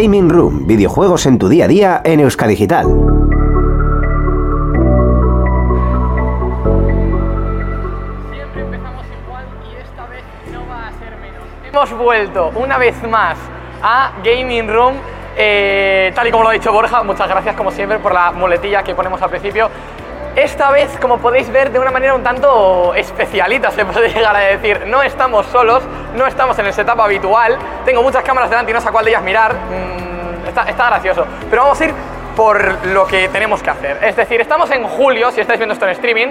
Gaming Room, videojuegos en tu día a día en Euskadigital. Siempre empezamos igual y esta vez no va a ser menos. Hemos vuelto una vez más a Gaming Room. eh, tal y como lo ha dicho Borja, muchas gracias como siempre por la muletilla que ponemos al principio. Esta vez, como podéis ver, de una manera un tanto especialita se puede llegar a decir. No estamos solos, no estamos en el setup habitual. Tengo muchas cámaras delante y no sé a cuál de ellas mirar. Mm, está, está gracioso. Pero vamos a ir por lo que tenemos que hacer. Es decir, estamos en julio, si estáis viendo esto en streaming,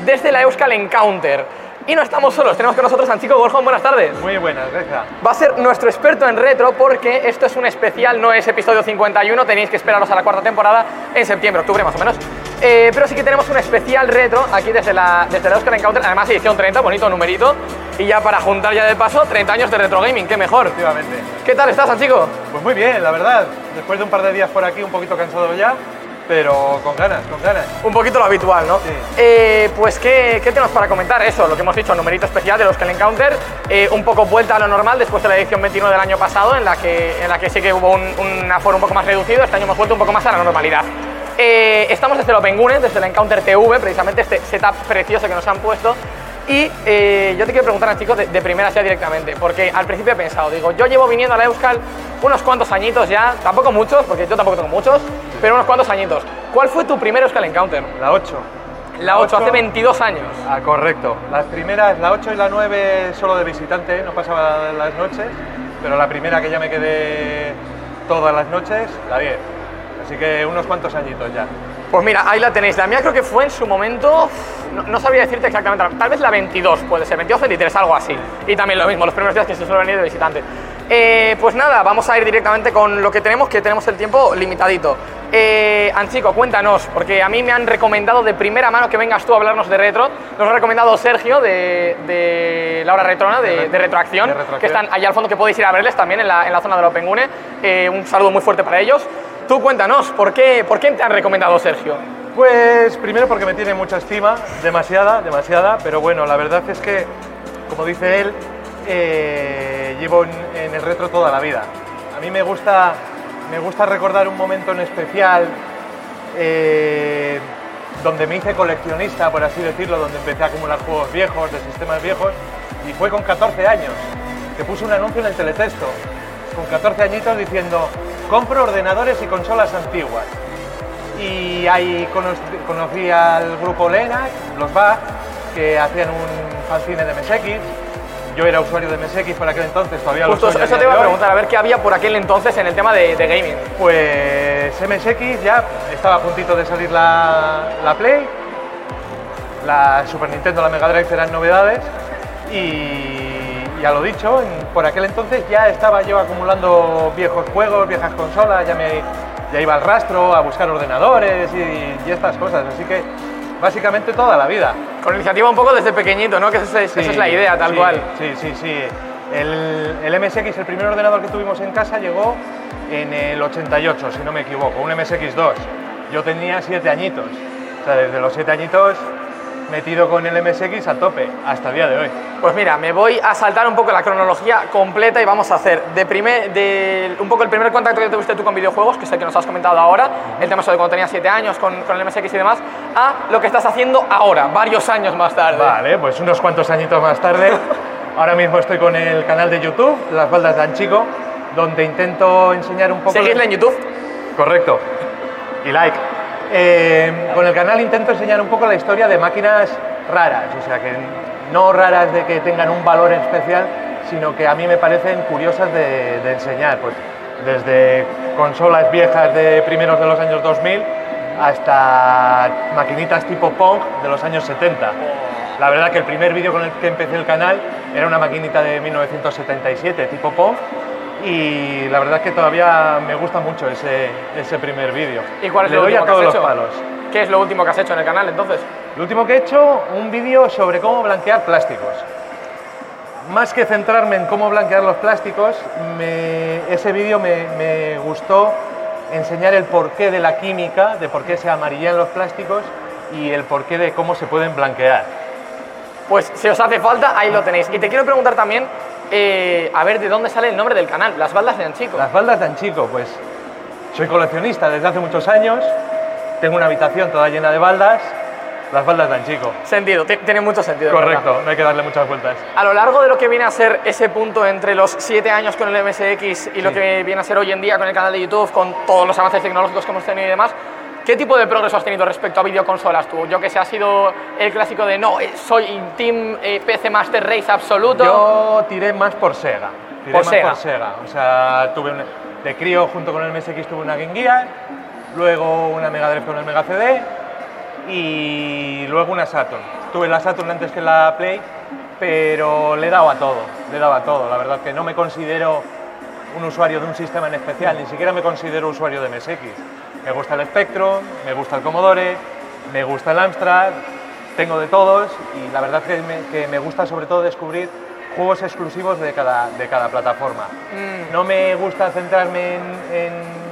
desde la Euskal Encounter. Y no estamos solos, tenemos con nosotros a Anchico Borjón, buenas tardes. Muy buenas, Reja. Va a ser nuestro experto en retro porque esto es un especial, no es episodio 51, tenéis que esperaros a la cuarta temporada en septiembre, octubre más o menos. Eh, pero sí que tenemos un especial retro aquí desde la, desde la Oscar Encounter, además edición 30, bonito numerito. Y ya para juntar ya de paso 30 años de retro gaming, qué mejor. Efectivamente. ¿Qué tal estás, Anchico? Pues muy bien, la verdad. Después de un par de días por aquí, un poquito cansado ya, pero con ganas, con ganas. Un poquito lo habitual, ¿no? Sí. Eh, pues, ¿qué, ¿qué tenemos para comentar? Eso, lo que hemos dicho, numerito especial de los que el Encounter, eh, un poco vuelta a lo normal después de la edición 21 del año pasado, en la que, en la que sí que hubo un, un aforo un poco más reducido, este año hemos vuelto un poco más a la normalidad. Eh, estamos desde el Opengune, desde el Encounter TV, precisamente este setup precioso que nos han puesto. Y eh, yo te quiero preguntar, chicos, de, de primera ya directamente, porque al principio he pensado, digo, yo llevo viniendo a la Euskal unos cuantos añitos ya, tampoco muchos, porque yo tampoco tengo muchos, pero unos cuantos añitos. ¿Cuál fue tu primer Euskal Encounter? La 8. La 8, hace ocho. 22 años. Ah, correcto. Las primeras, la 8 y la 9 solo de visitante, no pasaba las noches, pero la primera que ya me quedé todas las noches, la 10. Así que unos cuantos añitos ya. Pues mira, ahí la tenéis. La mía creo que fue en su momento, no, no sabría decirte exactamente, tal vez la 22 puede ser, 22 23, algo así. Y también lo mismo, los primeros días que se suele venir de visitante. Eh, pues nada, vamos a ir directamente con lo que tenemos, que tenemos el tiempo limitadito. Eh, Anchico, cuéntanos, porque a mí me han recomendado de primera mano que vengas tú a hablarnos de retro. Nos ha recomendado Sergio de, de La Hora Retrona, de, De re- de Retroacción, de Retroacción. que están allá al fondo, que podéis ir a verles también en la, en la zona del Opengune. Eh, un saludo muy fuerte para ellos. Tú cuéntanos, ¿por qué, ¿por qué te han recomendado Sergio? Pues primero porque me tiene mucha estima, demasiada, demasiada, pero bueno, la verdad es que, como dice él, eh, llevo en, el retro toda la vida. A mí me gusta, me gusta recordar un momento en especial eh, donde me hice coleccionista, por así decirlo, donde empecé a acumular juegos viejos, de sistemas viejos, y fue con 14 años, que puse un anuncio en el teletexto, con 14 añitos diciendo, compro ordenadores y consolas antiguas. Y ahí cono- conocí al grupo Lena, los VAG, que hacían un fanzine de MSX. Yo era usuario de MSX por aquel entonces, todavía Justo lo soy. eso a te iba a preguntar, a ver qué había por aquel entonces en el tema de, de gaming. Pues MSX ya estaba a puntito de salir la, la Play, la Super Nintendo, la Mega Drive eran novedades y ya lo dicho, en- por aquel entonces ya estaba yo acumulando viejos juegos, viejas consolas, ya, me, ya iba al rastro a buscar ordenadores y, y estas cosas, así que básicamente toda la vida. Con iniciativa un poco desde pequeñito, ¿no? Que esa es, esa es la idea, tal sí, cual. Sí, sí, sí. El, el MSX, el primer ordenador que tuvimos en casa, llegó en el 88, si no me equivoco, un MSX2. Yo tenía siete añitos. O sea, desde los siete añitos metido con el MSX a tope, hasta el día de hoy. Pues mira, me voy a saltar un poco la cronología completa y vamos a hacer de primer, de, un poco el primer contacto que tuviste tú con videojuegos, que es el que nos has comentado ahora, el tema sobre cuando tenías 7 años con, con el MSX y demás, a lo que estás haciendo ahora, varios años más tarde. Vale, pues unos cuantos añitos más tarde, ahora mismo estoy con el canal de YouTube, Las Baldas de Anchico, donde intento enseñar un poco... Seguidle en YouTube. Correcto. Y like. Eh, con el canal intento enseñar un poco la historia de máquinas raras, o sea, que no raras de que tengan un valor especial, sino que a mí me parecen curiosas de, de enseñar. Pues desde consolas viejas de primeros de los años 2000 hasta maquinitas tipo Pong de los años 70. La verdad que el primer vídeo con el que empecé el canal era una maquinita de 1977 tipo Pong y la verdad es que todavía me gusta mucho ese, ese primer vídeo. ¿Y cuál es Le lo doy último a que todos has los hecho? palos. ¿Qué es lo último que has hecho en el canal entonces? Lo último que he hecho, un vídeo sobre cómo blanquear plásticos. Más que centrarme en cómo blanquear los plásticos, me- ese vídeo me, me gustó enseñar el porqué de la química, de por qué se amarillan los plásticos y el porqué de cómo se pueden blanquear. Pues si os hace falta, ahí lo tenéis. Y te quiero preguntar también, eh, a ver de dónde sale el nombre del canal, Las Baldas de Anchico. Las baldas de Anchico, pues soy coleccionista desde hace muchos años, tengo una habitación toda llena de baldas, las baldas de Anchico. Sentido, ti- tiene mucho sentido. ¿verdad? Correcto, no hay que darle muchas vueltas. A lo largo de lo que viene a ser ese punto entre los 7 años con el MSX y lo que viene a ser hoy en día con el canal de YouTube, con todos los avances tecnológicos que hemos tenido y demás, ¿qué tipo de progreso has tenido respecto a videoconsolas tú? Yo que sé, ha sido el clásico de no, eh, soy Team eh, PC Master Race absoluto. Yo tiré más por Sega. Tiré Por más Sega. por Sega. O sea, tuve un- de crío junto con el MSX tuve una Game Gear, luego una Mega Drive con el Mega CD y luego una Saturn. Tuve la Saturn antes que la Play, pero le he dado a todo, le he dado a todo. La verdad que no me considero un usuario de un sistema en especial, ni siquiera me considero usuario de MSX. Me gusta el Spectrum, me gusta el Commodore, me gusta el Amstrad, tengo de todos y la verdad que me, que me gusta sobre todo descubrir juegos exclusivos de cada, de cada plataforma. No me gusta centrarme en, en-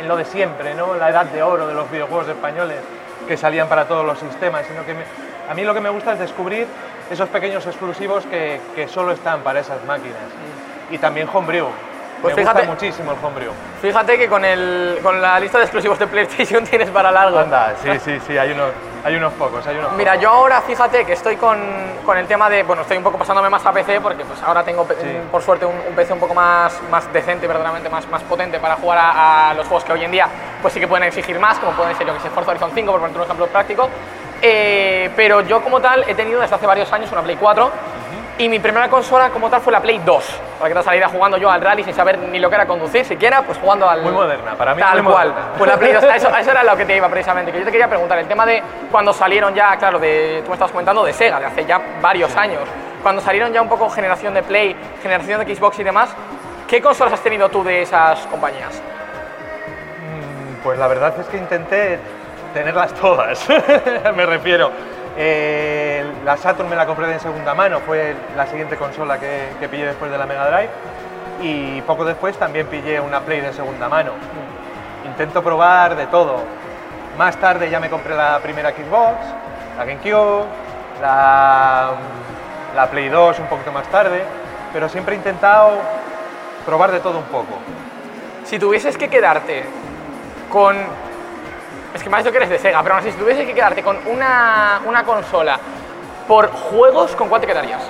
en lo de siempre, ¿no? la edad de oro de los videojuegos españoles que salían para todos los sistemas, sino que me- a mí lo que me gusta es descubrir esos pequeños exclusivos que, que solo están para esas máquinas. Y también Homebrew. Pues me fíjate- gusta muchísimo el Homebrew. Fíjate que con, el, con la lista de exclusivos de PlayStation tienes para largo. Anda, sí, sí, sí, hay unos, hay unos pocos, hay unos Mira, pocos. yo ahora fíjate que estoy con, con el tema de, bueno, estoy un poco pasándome más a PC porque pues ahora tengo Sí. por suerte un, un PC un poco más, más decente, verdaderamente más, más potente para jugar a, a los juegos que hoy en día pues sí que pueden exigir más, como pueden ser yo que sé Forza Horizon 5 por poner un ejemplo práctico. Eh, pero yo como tal he tenido desde hace varios años una Play 4 y mi primera consola como tal fue la Play 2, para que te saliera jugando yo al rally sin saber ni lo que era conducir siquiera, pues jugando al... Muy moderna, para mí Tal muy cual. moderna. Pues la Play 2, a eso, eso era lo que te iba precisamente. Que yo te quería preguntar, el tema de cuando salieron ya, claro, de, tú me estabas comentando de Sega, de hace ya varios años, cuando salieron ya un poco generación de Play, generación de Xbox y demás, ¿qué consolas has tenido tú de esas compañías? Mm, Pues la verdad es que intenté tenerlas todas, me refiero. Eh, la Saturn me la compré de segunda mano, fue la siguiente consola que, que pillé después de la Mega Drive. Y poco después también pillé una Play de segunda mano. Intento probar de todo. Más tarde ya me compré la primera Xbox, la GameCube, la, la Play 2 un poquito más tarde, pero siempre he intentado probar de todo un poco. Si tuvieses que quedarte con... Es que me has dicho que eres de Sega, pero aún así, si tuvieses que quedarte con una, una consola por juegos, ¿con cuál te quedarías?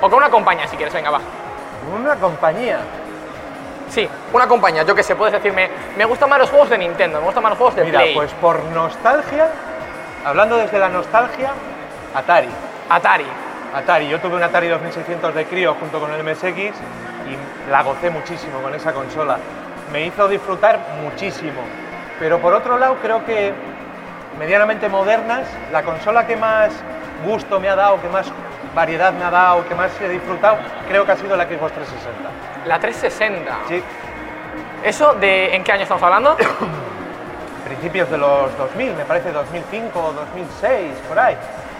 O con una compañía, si quieres, venga, va. Una compañía. Sí, una compañía, yo que sé, puedes decirme, me gustan más los juegos de Nintendo, me gustan más los juegos de Mira, Play, pues por nostalgia, hablando desde la nostalgia, Atari. Atari. Atari, yo tuve un Atari 2600 de crío junto con el MSX y la gocé muchísimo con esa consola. Me hizo disfrutar muchísimo. Pero por otro lado, creo que medianamente modernas, la consola que más gusto me ha dado, que más variedad me ha dado, que más he disfrutado, creo que ha sido la Xbox 360. La 360. Sí, ¿Eso de en qué año estamos hablando? principios de los 2000, me parece 2005 o 2006, por ahí.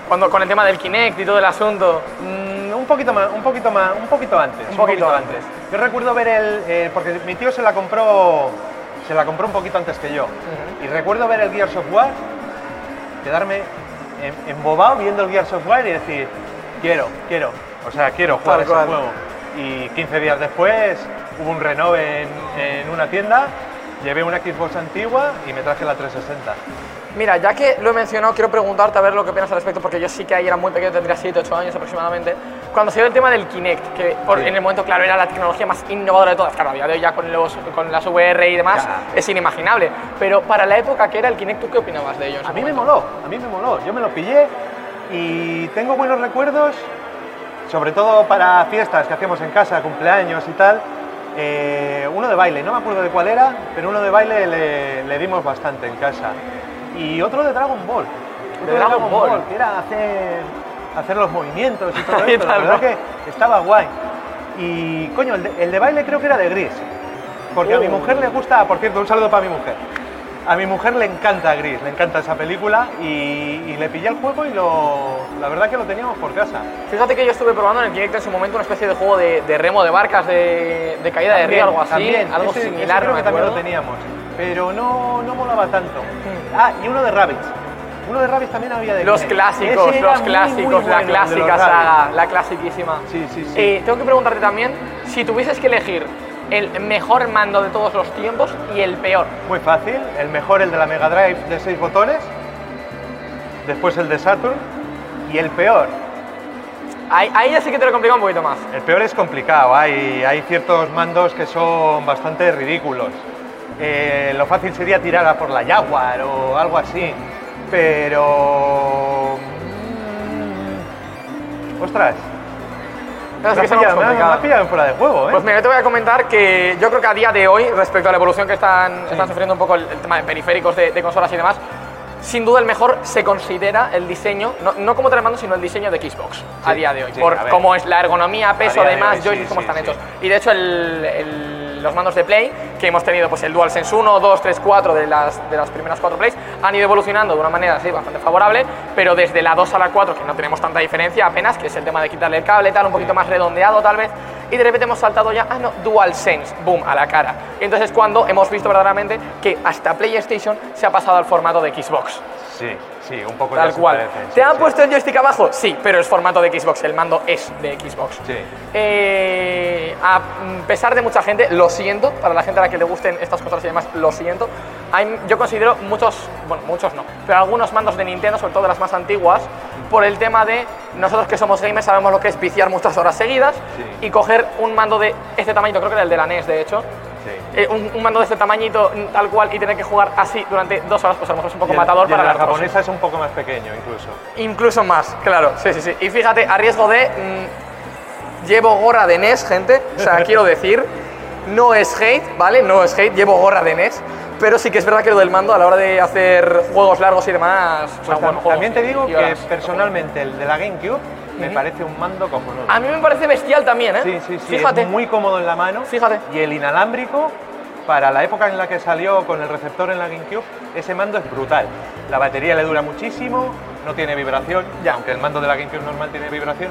Cuando con el tema del Kinect y todo el asunto. Mm, un poquito más, un poquito más, un poquito antes. Un poquito antes. Yo recuerdo ver el, eh, porque mi tío se la compró, se la compró un poquito antes que yo. Y recuerdo ver el Gears of War, quedarme em- embobado viendo el Gears of War y decir, quiero, quiero, o sea, quiero jugar ese juego. Y 15 días después hubo un renove en, en una tienda, llevé una Xbox antigua y me traje la 360. Mira, ya que lo he mencionado, quiero preguntarte a ver lo que opinas al respecto, porque yo sí que ahí era muy pequeño, tendría 7, 8 años aproximadamente. Cuando se dio el tema del Kinect, que por- Sí. en el momento, claro, era la tecnología más innovadora de todas, claro, a día de hoy ya con, los, con las VR y demás Ya. es inimaginable. Pero para la época que era el Kinect, ¿tú qué opinabas de ello? en su A mí me moló, a mí me moló. Yo me lo pillé y tengo buenos recuerdos, sobre todo para fiestas que hacíamos en casa, cumpleaños y tal. Eh, uno de baile, no me acuerdo de cuál era, pero uno de baile le, le dimos bastante en casa. Y otro de Dragon Ball. Otro De Dragon Ball. que era hacer, hacer los movimientos y todo esto. La verdad que estaba guay. Y coño, el de, el de baile creo que era de Gris. Porque a mi Uh. mujer le gusta, por cierto, un saludo para mi mujer. A mi mujer le encanta Gris, le encanta esa película y, y le pillé el juego y lo, la verdad que lo teníamos por casa. Fíjate que yo estuve probando en el Kinect en su momento una especie de juego de, de remo de barcas, de, de caída de río, algo así, también, algo ese- ese similar, creo no me que también lo teníamos, pero no, no molaba tanto. Ah, y uno de Rabbits, Uno de Rabbids también había de Los clásicos, los muy, clásicos, muy la bueno, clásica Rabbids. saga, la clasiquísima. Sí, sí, sí. Eh, tengo que preguntarte también, si tuvieses que elegir el mejor mando de todos los tiempos y el peor. Muy fácil. El mejor, el de la Mega Drive de 6 botones. Después el de Saturn. Y el peor. Ahí, ahí ya sí que te lo complica un poquito más. El peor es complicado. Hay, hay ciertos mandos que son bastante ridículos. Eh, lo fácil sería tirar a por la Jaguar o algo así. Pero. mm, Ostras. Sí Me son pillado, fuera de juego, ¿eh? Pues mira, yo te voy a comentar que yo creo que a día de hoy, respecto a la evolución que están, están sufriendo un poco el, el tema de periféricos de, de consolas y demás, sin duda el mejor se considera el diseño, no, no como telemando, sino el diseño de Xbox a Sí, día de hoy. sí, por a cómo es la ergonomía, peso, día de además, hoy, joysticks, sí, cómo sí, están sí. hechos. Y de hecho, el- el- los mandos de Play, que hemos tenido pues el DualSense 1, 2, 3, 4 de las, de las primeras cuatro Plays, han ido evolucionando de una manera así bastante favorable, pero desde la 2 a la 4, que no tenemos tanta diferencia apenas, que es el tema de quitarle el cable, tal, un poquito más redondeado tal vez, y de repente hemos saltado ya, ah no, DualSense, boom, a la cara. Y entonces es cuando hemos visto verdaderamente que hasta PlayStation se ha pasado al formato de Xbox. Sí, sí, un poco Tal cual. ¿Te sí, han sí. puesto el joystick abajo? Sí, pero es formato de Xbox, el mando es de Xbox. Sí. Eh, a pesar de mucha gente, lo siento, para la gente a la que le gusten estas cosas y demás, lo siento. Hay- yo considero muchos, bueno, muchos no, pero algunos mandos de Nintendo, sobre todo de las más antiguas, por el tema de nosotros que somos gamers sabemos lo que es viciar muchas horas seguidas y coger un mando de este tamaño, creo que era el de la NES de hecho, Sí. eh, un, un mando de este tamañito tal cual y tener que jugar así durante dos horas, pues a lo mejor es un poco Y el- matador y para la japonesa es un poco más pequeño incluso. Incluso más, claro, sí, sí, sí. Y fíjate, a riesgo de. mm, llevo gorra de NES, gente. O sea, quiero decir, no es hate, ¿vale? No es hate, llevo gorra de NES. Pero sí que es verdad que lo del mando a la hora de hacer juegos largos y demás. o sea, Pues bueno, juegos también te digo que personalmente el de la GameCube me parece un mando cojonudo. A mí me parece bestial también, ¿eh? Sí, sí, sí. Fíjate. Es muy cómodo en la mano. Fíjate. Y el inalámbrico, para la época en la que salió con el receptor en la GameCube, ese mando es brutal. La batería le dura muchísimo, no tiene vibración, Ya. aunque el mando de la GameCube normal tiene vibración.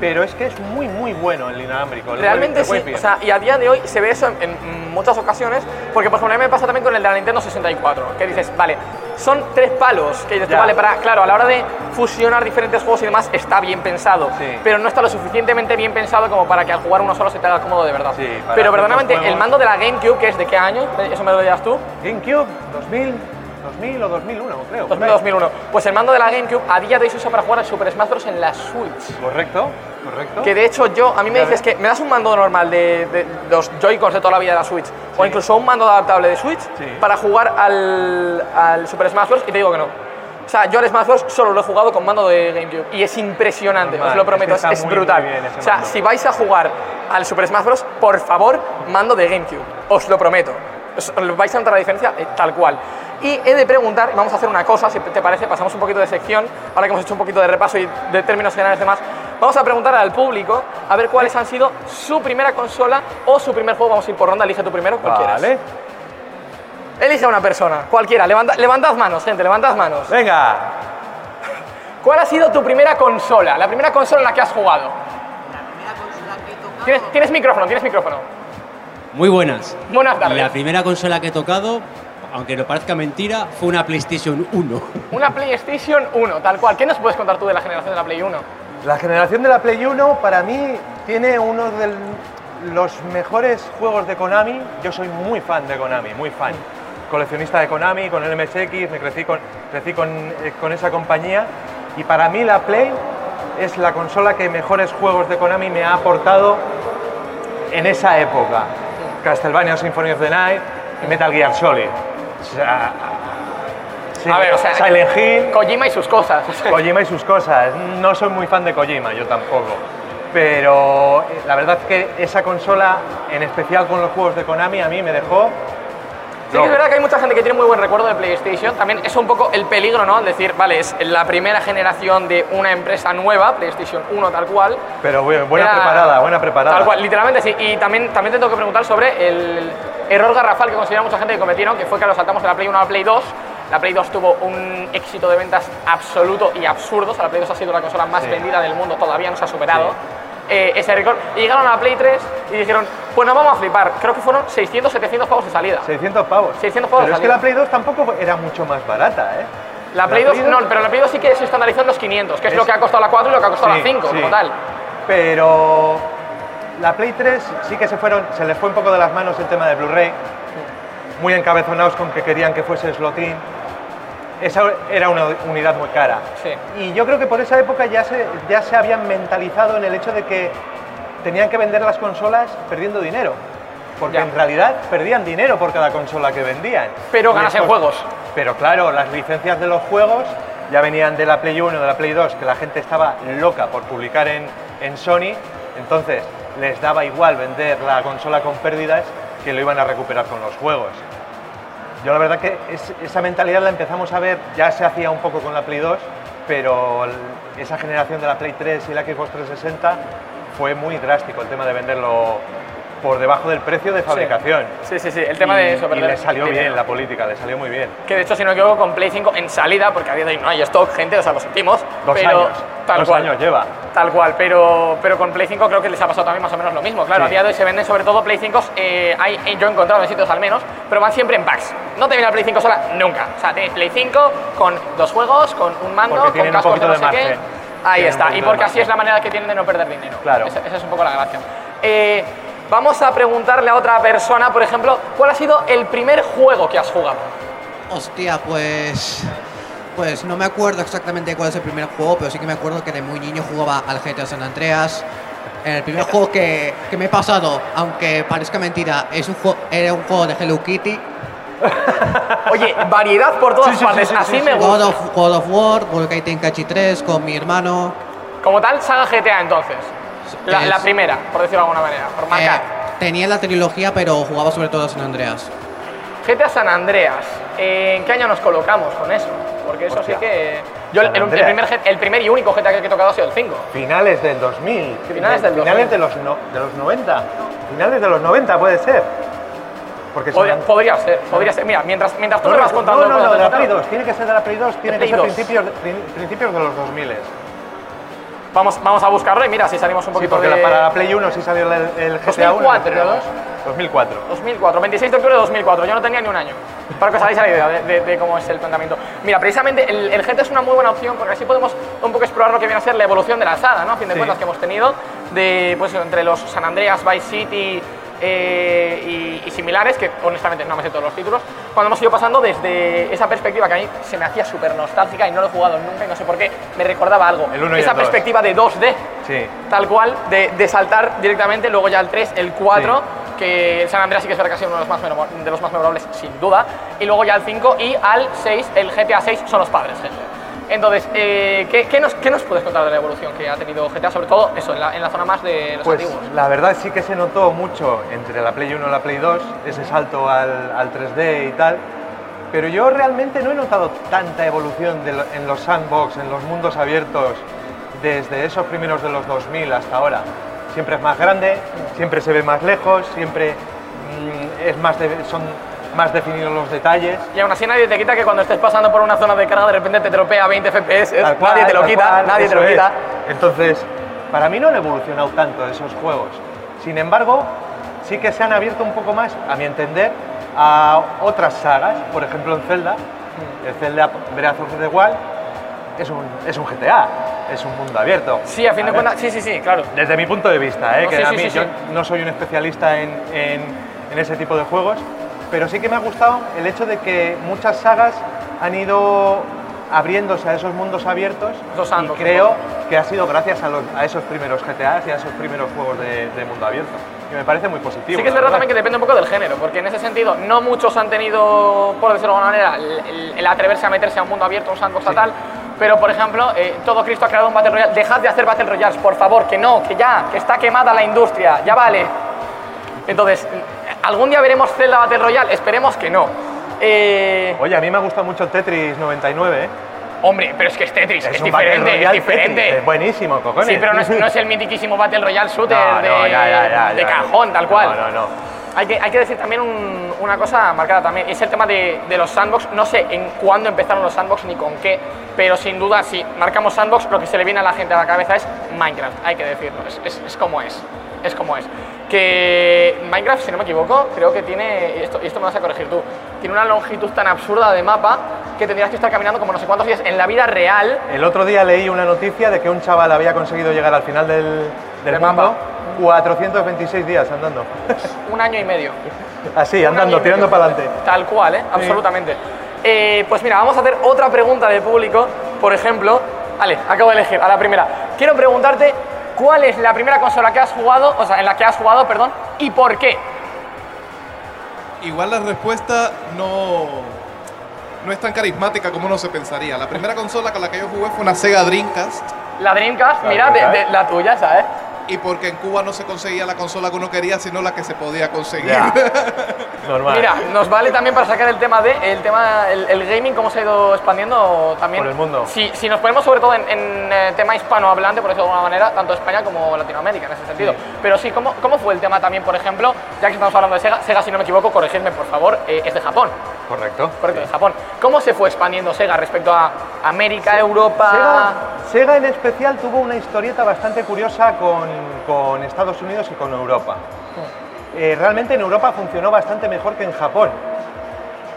Pero es que es muy, muy bueno el inalámbrico. el Realmente el sí, o sea, y a día de hoy se ve eso en, en muchas ocasiones, porque por ejemplo a mí me pasa también con el de la Nintendo 64, que dices, vale, son tres palos, que dices, vale, para, claro, a la hora de fusionar diferentes juegos y demás está bien pensado, Sí. pero no está lo suficientemente bien pensado como para que al jugar uno solo se te haga cómodo de verdad. Sí, pero verdaderamente el mando de la GameCube, que es de qué año, eso me lo dirás tú, GameCube 2000, 2000 o 2001, creo. 2000 2001, pues el mando de la GameCube a día de hoy se usa para jugar al Super Smash Bros. en la Switch. Correcto, correcto. Que de hecho yo, a mí me dices que me das un mando normal de, de los Joy-Cons de toda la vida de la Switch, o incluso un mando adaptable de Switch Sí. para jugar al, al Super Smash Bros. y te digo que no. O sea, yo al Smash Bros. solo lo he jugado con mando de GameCube y es impresionante, Normal, os lo prometo, es, está es muy, brutal. muy o sea, mando. si vais a jugar al Super Smash Bros., por favor, mando de GameCube, os lo prometo. Os- os vais a notar la diferencia eh, tal cual. Y he de preguntar, vamos a hacer una cosa, si te parece, pasamos un poquito de sección, ahora que hemos hecho un poquito de repaso y de términos generales y demás, vamos a preguntar al público a ver cuáles han sido su primera consola o su primer juego. Vamos a ir por ronda, elige tu primero, cualquiera. Vale. Elige a una persona, cualquiera. Levanta, levantad manos, gente, levantad manos. Venga. ¿Cuál ha sido tu primera consola? La primera consola en la que has jugado. ¿Tienes, tienes micrófono, tienes micrófono. Muy buenas. Buenas tardes. La primera consola que he tocado, aunque no parezca mentira, fue una PlayStation 1. Una PlayStation 1, tal cual. ¿Qué nos puedes contar tú de la generación de la Play 1? La generación de la Play 1 para mí tiene uno de los mejores juegos de Konami. Yo soy muy fan de Konami, muy fan. Coleccionista de Konami, con el MSX, me crecí con, crecí con, eh, con esa compañía. Y para mí la Play es la consola que mejores juegos de Konami me ha aportado en esa época. Castlevania Symphony of the Night y Metal Gear Solid. O sea, sí, A ver, o sea, Silent Hill. Kojima y sus cosas. Kojima y sus cosas. No soy muy fan de Kojima, yo tampoco. Pero eh, la verdad es que esa consola, en especial con los juegos de Konami, a mí me dejó. Sí que es verdad que hay mucha gente que tiene muy buen recuerdo de PlayStation. También es un poco el peligro, ¿no? Al decir, vale, es la primera generación de una empresa nueva, PlayStation 1 tal cual. Pero bu- buena Era- preparada, buena preparada. Tal cual, literalmente sí. Y también, también te tengo que preguntar sobre el error garrafal que considera mucha gente que cometieron, que fue que lo saltamos de la Play 1 a la Play 2. La Play 2 tuvo un éxito de ventas absoluto y absurdo. O sea, la Play 2 ha sido la consola más Sí. vendida del mundo, todavía no se ha superado. Sí. Eh, ese récord. Y llegaron a la Play 3 y dijeron, pues nos vamos a flipar. Creo que fueron 600, 700 pavos de salida. 600 pavos. 600 pavos Pero es que salida. la Play 2 tampoco era mucho más barata, ¿eh? La Play 2 no, pero la Play 2 sí que se estandarizó en los 500, que es, Es- lo que ha costado la 4 y lo que ha costado Sí, la 5, sí. como tal. Pero la Play 3 sí que se fueron, se les fue un poco de las manos el tema de Blu-ray, muy encabezonados con que querían que fuese slotín. Esa era una unidad muy cara. Sí. Y yo creo que por esa época ya se, ya se habían mentalizado en el hecho de que tenían que vender las consolas perdiendo dinero. Porque Ya. en realidad perdían dinero por cada consola que vendían. Pero ganas en juegos. Pero claro, las licencias de los juegos ya venían de la Play 1 de la Play 2, que la gente estaba loca por publicar en, en Sony, entonces les daba igual vender la consola con pérdidas que lo iban a recuperar con los juegos. Yo la verdad que es- esa mentalidad la empezamos a ver, ya se hacía un poco con la Play 2, pero esa generación de la Play 3 y la Xbox 360 fue muy drástico el tema de venderlo por debajo del precio de fabricación. Sí, sí, sí, el tema y, de eso, y le salió dinero. bien la política, le salió muy bien. Que de hecho, si no me equivoco, con Play 5 en salida, porque a día de hoy no hay stock, gente, o sea, lo sentimos. Dos pero años, Tal cual. años lleva. Tal cual, pero, pero con Play 5 creo que les ha pasado también más o menos lo mismo. Claro, Sí. a día de hoy se venden sobre todo Play 5, eh, hay, eh, yo he encontrado en sitios al menos, pero van siempre en packs. No te viene la Play 5 sola nunca. O sea, tienes Play 5 con dos juegos, con un mando, Porque con tienen un cascos poquito de no de sé qué. Ahí Tienen está, y porque así es la manera que tienen de no perder dinero. Claro. Esa, esa es un poco la gracia. Eh, vamos a preguntarle a otra persona, por ejemplo, ¿cuál ha sido el primer juego que has jugado? Hostia, pues. Pues no me acuerdo exactamente cuál es el primer juego, pero sí que me acuerdo que de muy niño jugaba al GTA San Andreas. El primer juego que, que me he pasado, aunque parezca mentira, es un era un juego de Hello Kitty. Oye, variedad por todas Sí, sí, partes, sí, sí, así sí, me gusta. God of, God of War, Budokai Tenkaichi 3 con mi hermano. Como tal, saga GTA entonces. La, Es- la primera, por decirlo de alguna manera, por marcar. Eh, tenía la trilogía, pero jugaba sobre todo a San Andreas. GTA San Andreas, ¿en qué año nos colocamos con eso? Porque eso Hostia. sí que... Yo el, el primer, el primer y único GTA que he tocado ha sido el 5. Finales del 2000. Finales del 2000. Finales de los, no- de los 90. Finales de los 90 puede ser. Porque Podría, son- podría ser, podría ser. Mira, mientras, mientras tú no, me vas no, contando... no, no, cosas de la Play GTA, 2. Tiene que ser de la Play 2. Tiene que Play ser 2. principios, principios de los 2000. Vamos, vamos a buscarlo y mira si salimos un Sí, poquito porque de... la- para la Play 1 sí salió el, el GTA 1. 2004, el GTA 2. ¿No? 2004. 2004, 26 de octubre de 2004, yo no tenía ni un año. Para que os hagáis la idea de, de- de cómo es el planteamiento. Mira, precisamente el, el GTA es una muy buena opción porque así podemos un poco explorar lo que viene a ser la evolución de la saga, ¿no? A fin de Sí. cuentas que hemos tenido de, pues, entre los San Andreas, Vice City eh, y, y similares, que honestamente no me sé todos los títulos, cuando hemos ido pasando desde esa perspectiva que a mí se me hacía súper nostálgica y no lo he jugado nunca y no sé por qué, me recordaba algo. El uno y esa el perspectiva de 2D, Sí. tal cual, de, de saltar directamente, luego ya el 3, el 4, que San Andreas sí que es verdad que ha sido uno de los, más de los más memorables, sin duda, y luego ya el 5 y al 6, el GTA 6 son los padres, gente. Entonces, eh, ¿qué, qué nos, qué nos puedes contar de la evolución que ha tenido GTA? Sobre todo eso, en la, en la zona más de los Pues antiguos. la verdad sí que se notó mucho entre la Play 1 y la Play 2, ese salto al, al 3D y tal, pero yo realmente no he notado tanta evolución de en los sandbox, en los mundos abiertos, desde esos primeros de los 2000 hasta ahora. Siempre es más grande, siempre se ve más lejos, siempre mm, es más de- son más definidos los detalles. Y aún así nadie te quita que cuando estés pasando por una zona de carga de repente te tropea 20 FPS, cual, nadie te lo quita, cual, nadie te lo es. quita. Entonces, para mí no han evolucionado tanto esos juegos. Sin embargo, sí que se han abierto un poco más, a mi entender, a otras sagas. Por ejemplo, en Zelda, el Zelda Breath of the Wild es un, es un GTA, es un mundo abierto. Sí, a fin de cuentas, sí, sí, sí, claro. Desde mi punto de vista, ¿eh? No, que sí, a mí sí, yo no soy un especialista en, en- en ese tipo de juegos, pero sí que me ha gustado el hecho de que muchas sagas han ido abriéndose a esos mundos abiertos Los y creo que ha sido gracias a, los- a esos primeros GTAs y a esos primeros juegos de, de mundo abierto. Y me parece muy positivo. Sí que es verdad también que depende un poco del género, porque en ese sentido no muchos han tenido, por decirlo de alguna manera, el, atreverse a meterse a un mundo abierto, un sandbox o tal, pero por ejemplo, eh, todo Cristo ha creado un Battle Royale, dejad de hacer Battle Royales, por favor, que no, que ya, que está quemada la industria, ya vale. Entonces, ¿algún día veremos Zelda Battle Royale? Esperemos que no. Eh, Oye, a mí me ha gustado mucho el Tetris 99, ¿eh? hombre, pero es que es Tetris, es, diferente, es diferente. Tetris, Es buenísimo, cojones. Sí, pero no es, no es el mitiquísimo Battle Royale shooter No, de, no, ya, ya, ya, de cajón, tal cual. No, no, no. Hay que, decir también un- una cosa marcada también, es el tema de, los sandbox. No sé en cuándo empezaron los sandbox ni con qué, pero sin duda si marcamos sandbox, lo que se le viene a la gente a la cabeza es Minecraft, hay que decirlo, es como es. es como es. Que Minecraft, si no me equivoco, creo que tiene, y esto, y esto me vas a corregir tú, tiene una longitud tan absurda de mapa que tendrías que estar caminando como no sé cuántos días en la vida real. El otro día leí una noticia de que un chaval había conseguido llegar al final del, del Del mundo mapa. 426 días andando. Un año y medio. Así, Un andando, tirando para adelante. Tal cual, ¿eh? Absolutamente. Eh, pues mira, vamos a hacer otra pregunta de público. Por ejemplo, vale, acabo de elegir a la primera. Quiero preguntarte cuál es la primera consola que has jugado, o sea, en la que has jugado, perdón, y por qué. Igual la respuesta no, no es tan carismática como uno se pensaría. La primera consola con la que yo jugué fue una Sega Dreamcast. La Dreamcast, La mira, de- de- la tuya, ¿sabes? Y porque en Cuba no se conseguía la consola que uno quería, sino la que se podía conseguir. Ya. Normal. Mira, nos vale también para sacar el tema de el tema el, el gaming cómo se ha ido expandiendo también Por el mundo. Si, si nos ponemos sobre todo en, en, eh, tema hispanohablante, por eso de alguna manera, tanto España como Latinoamérica en ese sentido. Pero sí, ¿cómo, ¿cómo fue el tema también, por ejemplo, ya que estamos hablando de Sega, Sega si no me equivoco, corregidme por favor, eh, es de Japón, Correcto. correcto, de Japón. ¿Cómo se fue expandiendo Sega respecto a América, Europa? Sega, Sega en especial tuvo una historieta bastante curiosa con, con Estados Unidos y con Europa. Eh, realmente en Europa funcionó bastante mejor que en Japón.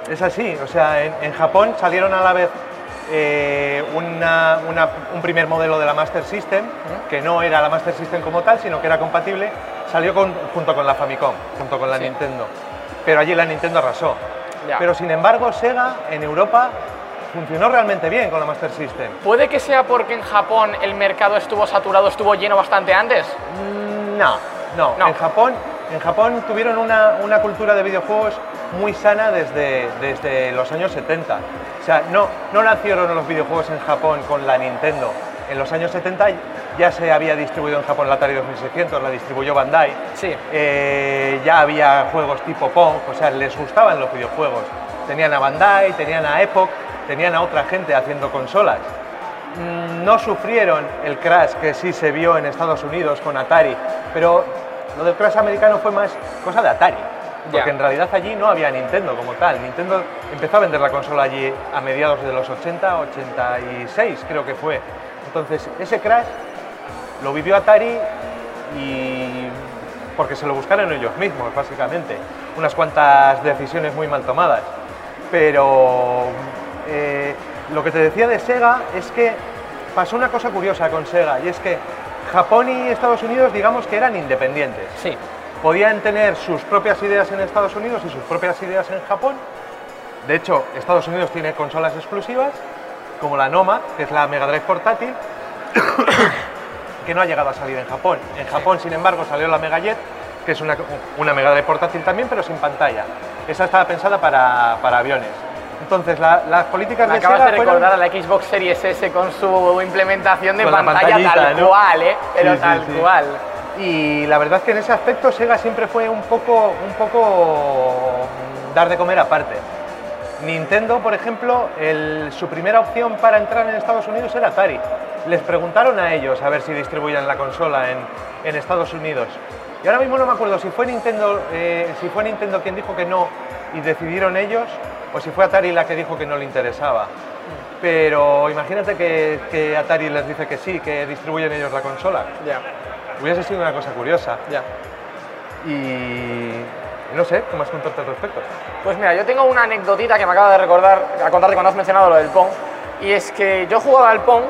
Es así, o sea, en, en Japón salieron a la vez eh, una- una- un primer modelo de la Master System, que no era la Master System como tal, sino que era compatible, salió con- junto con la Famicom, junto con la Sí. Nintendo. Pero allí la Nintendo arrasó. Ya. Pero sin embargo, Sega en Europa funcionó realmente bien con la Master System. ¿Puede que sea porque en Japón el mercado estuvo saturado, estuvo lleno bastante antes? No, no. No. En, Japón, en Japón tuvieron una, una cultura de videojuegos muy sana desde, desde los años 70. O sea, no, no nacieron los videojuegos en Japón con la Nintendo. En los años 70 ya se había distribuido en Japón la Atari 2600, la distribuyó Bandai. Sí. Eh, ya había juegos tipo Pong, o sea, les gustaban los videojuegos. Tenían a Bandai, tenían a Epoch, tenían a otra gente haciendo consolas. Mm, no sufrieron el crash que sí se vio en Estados Unidos con Atari, pero lo del crash americano fue más cosa de Atari, porque Ya. en realidad allí no había Nintendo como tal. Nintendo empezó a vender la consola allí a mediados de los 80, 86 creo que fue. Entonces ese crash lo vivió Atari y porque se lo buscaron ellos mismos, básicamente. Unas cuantas decisiones muy mal tomadas. Pero eh, lo que te decía de Sega es que pasó una cosa curiosa con Sega y es que Japón y Estados Unidos digamos que eran independientes. Sí. Podían tener sus propias ideas en Estados Unidos y sus propias ideas en Japón. De hecho, Estados Unidos tiene consolas exclusivas, como la Noma, que es la Mega Drive portátil, que no ha llegado a salir en Japón. En Japón, sin embargo, salió la Mega Jet, que es una, una Mega Drive portátil también, pero sin pantalla. Esa estaba pensada para, para aviones. Entonces, la- las políticas Me de acabas Sega de fueron- recordar a la Xbox Series S con su implementación de Con pantalla tal ¿no? cual, ¿eh? Pero Sí, tal sí. cual. Y la verdad es que en ese aspecto Sega siempre fue un poco, un poco mm, dar de comer aparte. Nintendo, por ejemplo, el- su primera opción para entrar en Estados Unidos era Atari. Les preguntaron a ellos a ver si distribuían la consola en, en Estados Unidos. Y ahora mismo no me acuerdo si fue Nintendo, eh, si fue Nintendo quien dijo que no y decidieron ellos, o si fue Atari la que dijo que no le interesaba. Pero imagínate que, que Atari les dice que sí, que distribuyen ellos la consola. Ya, Hubiese sido una cosa curiosa. ya. Y no sé, ¿qué más contarte al respecto? Pues mira, yo tengo una anecdotita que me acaba de recordar, a contarte cuando has mencionado lo del Pong, y es que yo jugaba al Pong,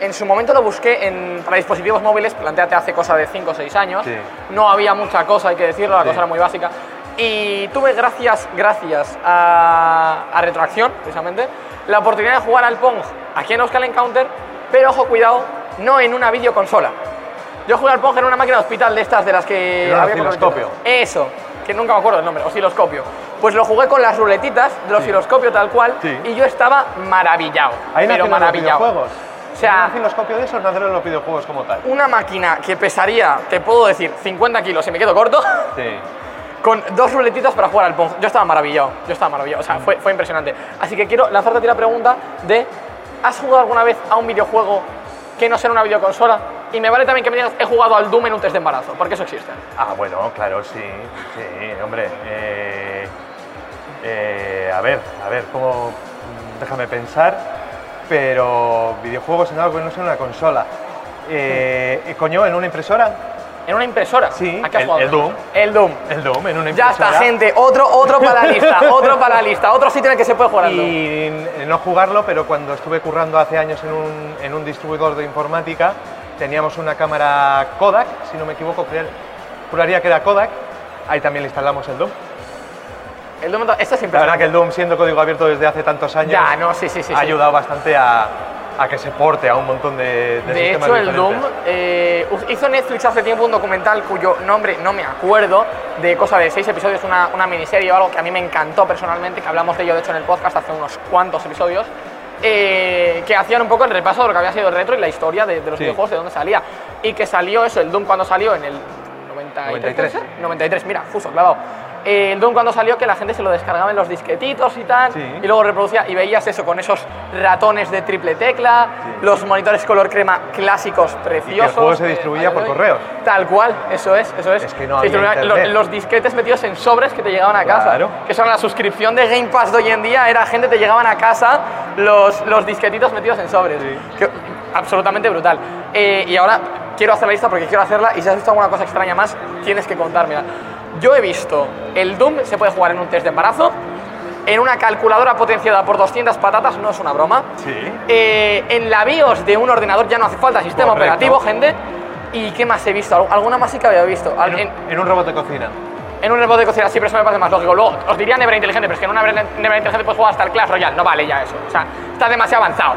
en su momento lo busqué en, para dispositivos móviles, planteate hace cosa de 5 o 6 años, Sí. no había mucha cosa, hay que decirlo, la Sí. cosa era muy básica, y tuve gracias, gracias a, a Retroacción, precisamente, la oportunidad de jugar al Pong aquí en Euskal Encounter, pero ojo, cuidado, no en una videoconsola. Yo jugué al Pong en una máquina de hospital de estas de las que un había osciloscopio. Eso, que nunca me acuerdo el nombre, osciloscopio. Pues lo jugué con las ruletitas del osciloscopio tal cual Sí. y yo estaba maravillado. Ahí pero los maravillado. videojuegos. O sea- un osciloscopio de esos nacieron los videojuegos como tal. Una máquina que pesaría, te puedo decir, 50 kilos y me quedo corto, Sí. con dos ruletitas para jugar al Pong. Yo estaba maravillado, yo estaba maravillado, o sea, fue, fue impresionante. Así que quiero lanzarte la pregunta de, ¿has jugado alguna vez a un videojuego que no sea una videoconsola? Y me vale también que me digas, he jugado al Doom en un test de embarazo, porque eso existe. Ah, bueno, claro, sí, sí, hombre. eh, eh, a ver, a ver, cómo. Déjame pensar. Pero videojuegos en algo que no sea una consola. Eh, coño, en una impresora. En una impresora. Sí, ¿A qué has el- jugado? el Doom. El Doom. El Doom en una Ya está, gente. Otro, otro para la lista. otro para la lista. Otro sitio en el que se puede jugar al Doom. Y no jugarlo, pero cuando estuve currando hace años en un, en un distribuidor de informática, teníamos una cámara Kodak, si no me equivoco, juraría que era Kodak. Ahí también le instalamos el Doom. El Doom, esto es La verdad que el Doom, siendo código abierto desde hace tantos años, Ya, no, sí, sí, sí. ha ayudado bastante a, a que se porte a un montón de, de De hecho, el Doom eh, hizo Netflix hace tiempo un documental cuyo nombre no me acuerdo, de cosa de seis episodios, una, una miniserie o algo que a mí me encantó personalmente, que hablamos de ello de hecho en el podcast hace unos cuantos episodios, eh, que hacían un poco el repaso de lo que había sido el retro y la historia de, de los Sí. videojuegos, de dónde salía. Y que salió eso, el Doom cuando salió en el 93. 93. ¿puede ser? 93, mira, justo, clavado. Eh, el Doom cuando salió que la gente se lo descargaba en los disquetitos y tal, Sí. y luego reproducía y veías eso con esos ratones de triple tecla, los monitores color crema clásicos preciosos. juego se eh, distribuía por correos. Tal cual, eso es, eso es. Es que no Se había los disquetes metidos en sobres que te llegaban a casa. Claro. Que son la suscripción de Game Pass de hoy en día, era gente te llegaban a casa los, los disquetitos metidos en sobres. Que- absolutamente brutal. Eh, y ahora quiero hacer la lista porque quiero hacerla y si has visto alguna cosa extraña más, tienes que contármela. Yo he visto el Doom se puede jugar en un test de embarazo, en una calculadora potenciada por 200 patatas, no es una broma. Sí. Eh, en la BIOS de un ordenador ya no hace falta sistema Correcto. operativo, gente. ¿Y qué más he visto? Al- ¿Alguna más sí que había visto? En, En, un- en un robot de cocina. en un robot de cocina sí, pero eso me parece más lógico. Luego, os diría nevera inteligente, pero es que en una nevera inteligente puedes jugar hasta el Clash Royale. No vale ya eso. O sea, está demasiado avanzado.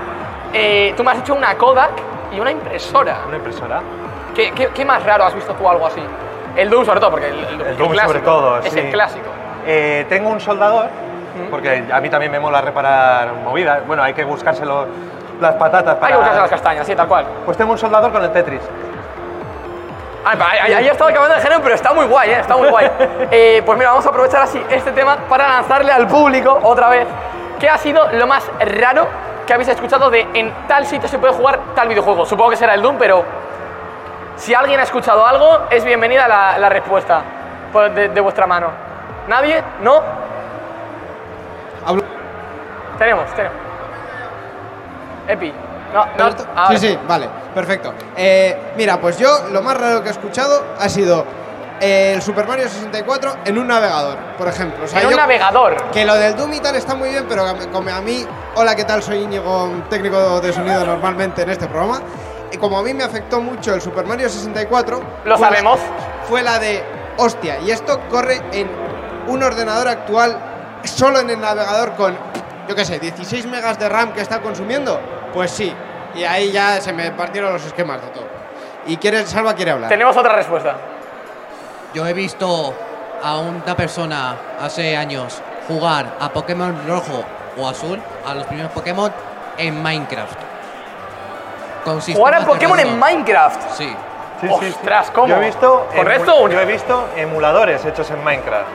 Eh, tú me has hecho una Kodak y una impresora. Una impresora. ¿Qué, qué, qué más raro has visto tú algo así? El Doom sobre todo, porque el, el- El Doom clásico sobre todo, Es sí. el clásico. Eh, tengo un soldador, porque a mí también me mola reparar movidas. Bueno, hay que buscárselo las patatas para... Hay que buscarse las castañas, sí, tal cual. Pues tengo un soldador con el Tetris. Ah, ahí, ahí- estado acabando de género, pero está muy guay, ¿eh? está muy guay. Eh, pues mira, vamos a aprovechar así este tema para lanzarle al público otra vez qué ha sido lo más raro que habéis escuchado de en tal sitio se puede jugar tal videojuego. Supongo que será el Doom, pero si alguien ha escuchado algo, es bienvenida la, la respuesta por- de, de vuestra mano. ¿Nadie? ¿No? Hablo- Tenemos, tenemos. Epi. No, no. Sí, sí, vale, perfecto. Eh, mira, pues yo lo más raro que he escuchado ha sido eh, el Super Mario 64 en un navegador, por ejemplo. O sea, En un navegador. Que lo del Doom y tal está muy bien, pero como a mí, hola, ¿qué tal? Soy Íñigo, técnico de sonido normalmente en este programa. Y como a mí me afectó mucho el Super Mario 64, Lo fue la- sabemos. fue la de, hostia, y esto corre en un ordenador actual, solo en el navegador con, yo qué sé, 16 megas de RAM que está consumiendo. Pues sí, y ahí ya se me partieron los esquemas de todo. Y quiere, Salva quiere hablar. Tenemos otra respuesta. Yo he visto a una persona hace años jugar a Pokémon rojo o azul, a los primeros Pokémon, en Minecraft. Con Jugar al Pokémon en. Minecraft. Sí. Sí, Ostras, ¿cómo? Yo he visto, ¿Con emu- Redstone? yo he visto emuladores hechos en Minecraft.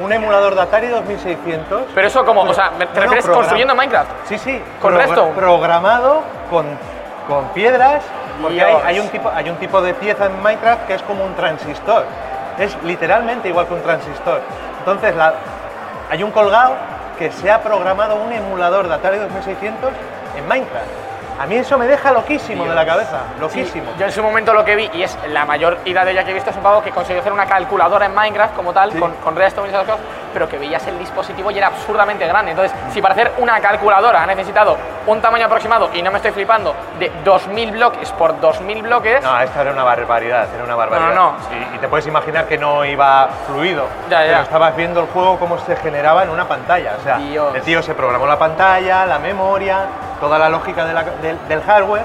Un emulador de Atari 2600. Pero eso como, o sea, ¿te No, no, refieres construyendo en Minecraft? Sí, sí. ¿Con Redstone? Programado con, con piedras. Porque hay, un tipo, hay un tipo de pieza en Minecraft que es como un transistor. Es literalmente igual que un transistor. Entonces, la- hay un colgado que se ha programado un emulador de Atari 2600 en Minecraft. A mí eso me deja loquísimo de la cabeza. Loquísimo. Yo en su momento lo que vi, y es la mayor ida de ella que he visto, es un pavo que consiguió hacer una calculadora en Minecraft como tal, Sí. con, con Redstone y esas cosas, pero que veías el dispositivo y era absurdamente grande. Entonces, si para hacer una calculadora ha necesitado un tamaño aproximado, y no me estoy flipando, de 2.000 bloques por 2.000 bloques, No, esta era una barbaridad, era una barbaridad. No, no, Y, y te puedes imaginar que no iba fluido. Ya, ya. Pero estabas viendo el juego cómo se generaba en una pantalla. O sea, Dios. el tío se programó la pantalla, la memoria, toda la lógica de la- del, del hardware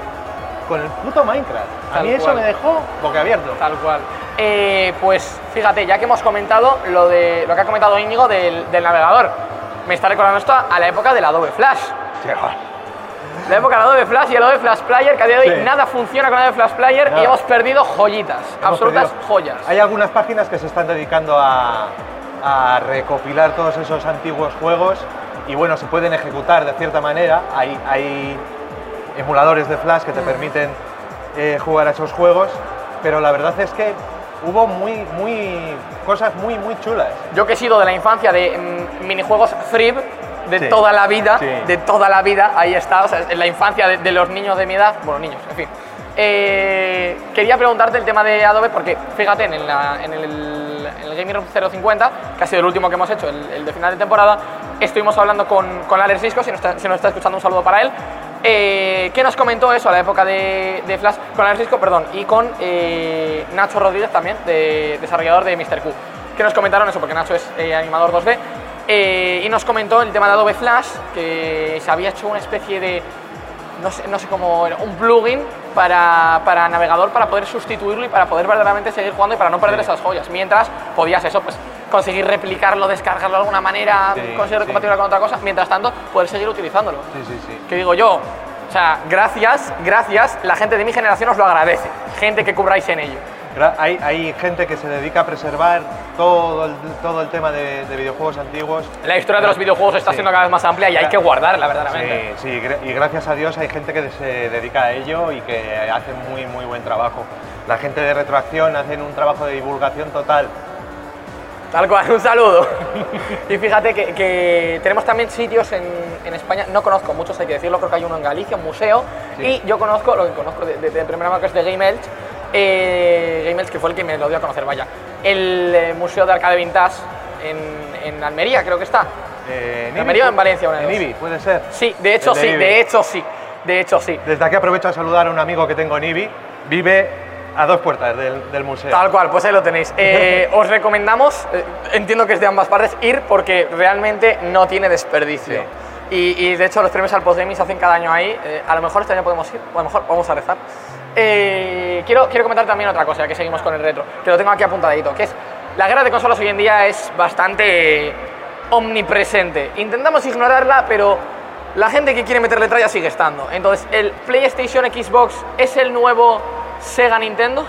con el puto Minecraft. A Tal mí eso cual. me dejó boquiabierto. Tal cual. Eh, pues fíjate, ya que hemos comentado lo de lo que ha comentado Íñigo del, del navegador, me está recordando esto a la época del Adobe Flash. Sí, ah, La época del Adobe Flash y el Adobe Flash Player, que a día de hoy Sí. nada funciona con Adobe Flash Player y Nada. hemos perdido joyitas, hemos absolutas perdido- joyas. Hay algunas páginas que se están dedicando a, a recopilar todos esos antiguos juegos y bueno, se pueden ejecutar de cierta manera. Hay, hay emuladores de Flash que te permiten eh, jugar a esos juegos, pero la verdad es que hubo muy, muy, cosas muy, muy chulas. Yo que he sido de la infancia de mm, minijuegos Free de Sí. toda la vida, Sí. de toda la vida, ahí está, o sea, en la infancia de, de los niños de mi edad, bueno, niños, en fin. Eh, quería preguntarte el tema de Adobe porque fíjate en, el, en el Gaming Room 050, que ha sido el último que hemos hecho, el, de final de temporada, estuvimos hablando con, con Alex Risco, si nos, está, si nos está escuchando un saludo para él, eh, que nos comentó eso a la época de, Flash, con Alex Risco, perdón, y con eh, Nacho Rodríguez también, de, desarrollador de Mr. Q, que nos comentaron eso, porque Nacho es eh, animador 2D, eh, y nos comentó el tema de Adobe Flash, que se había hecho una especie de no sé, no sé cómo un plugin para, para navegador para poder sustituirlo y para poder verdaderamente seguir jugando y para no perder esas joyas. Mientras podías eso, pues conseguir replicarlo, descargarlo de alguna manera, Sí, conseguir sí. compatible con otra cosa, mientras tanto poder seguir utilizándolo. Sí, sí, sí. Que digo yo, o sea, gracias, gracias, la gente de mi generación os lo agradece, gente que cubráis en ello. Hay, hay gente que se dedica a preservar todo el, todo el tema de, de videojuegos antiguos. La historia de los videojuegos está Sí. siendo cada vez más amplia y hay que guardarla verdaderamente. Sí, sí, y gracias a Dios hay gente que se dedica a ello y que hace muy, muy buen trabajo. La gente de Retroacción hacen un trabajo de divulgación total. Tal cual, un saludo. y fíjate que, que tenemos también sitios en, en España, no conozco muchos, hay que decirlo, creo que hay uno en Galicia, un museo, Sí. y yo conozco, lo que conozco de, de, de primera mano que es de Game Elch, eh, que fue el que me lo dio a conocer, vaya, el eh, Museo de Arcade Vintage en, en Almería, creo que está. Eh, ¿En Almería o en Valencia? Una de En dos. Ibi, puede ser. Sí, de hecho El de sí, Ibi. de hecho sí, de hecho sí. Desde aquí aprovecho a saludar a un amigo que tengo en Ibi. Vive a dos puertas del, del museo. Tal cual, pues ahí lo tenéis. Eh, os recomendamos, eh, entiendo que es de ambas partes, ir porque realmente no tiene desperdicio. Y, y, de hecho los premios al Postgaming se hacen cada año ahí. Eh, a lo mejor este año podemos ir, o a lo mejor vamos a rezar. Eh, quiero, quiero comentar también otra cosa, que seguimos con el retro, que lo tengo aquí apuntadito, que es la guerra de consolas hoy en día es bastante omnipresente. Intentamos ignorarla, pero la gente que quiere meterle tralla sigue estando. Entonces, ¿el PlayStation Xbox es el nuevo Sega Nintendo?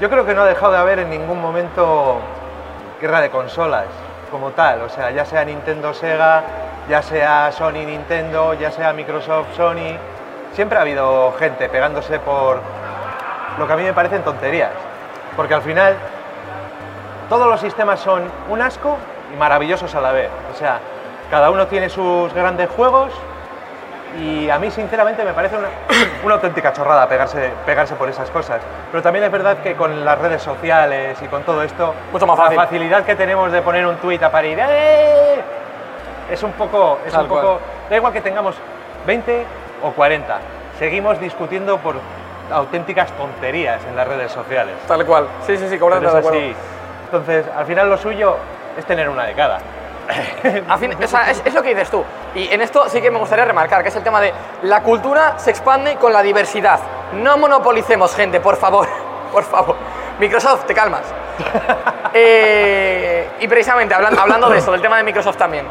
Yo creo que no ha dejado de haber en ningún momento guerra de consolas como tal. O sea, ya sea Nintendo Sega, ya sea Sony Nintendo, ya sea Microsoft Sony. Siempre ha habido gente pegándose por lo que a mí me parecen tonterías. Porque al final todos los sistemas son un asco y maravillosos a la vez. O sea, cada uno tiene sus grandes juegos y a mí sinceramente me parece una, una auténtica chorrada pegarse, pegarse por esas cosas. Pero también es verdad que con las redes sociales y con todo esto, Mucho más fácil. la facilidad que tenemos de poner un tuit a parir, ¡eh! es un poco, es Tal un poco, da igual que tengamos 20 o 40, seguimos discutiendo por auténticas tonterías en las redes sociales. Tal cual. Sí, sí, sí, completamente de acuerdo. Entonces, al final lo suyo es tener una de cada. A fin- o sea, es, es lo que dices tú. Y en esto sí que me gustaría remarcar, que es el tema de la cultura se expande con la diversidad. No monopolicemos, gente, por favor. Por favor. Microsoft, te calmas. Eh, y precisamente hablan- hablando de eso, del tema de Microsoft también.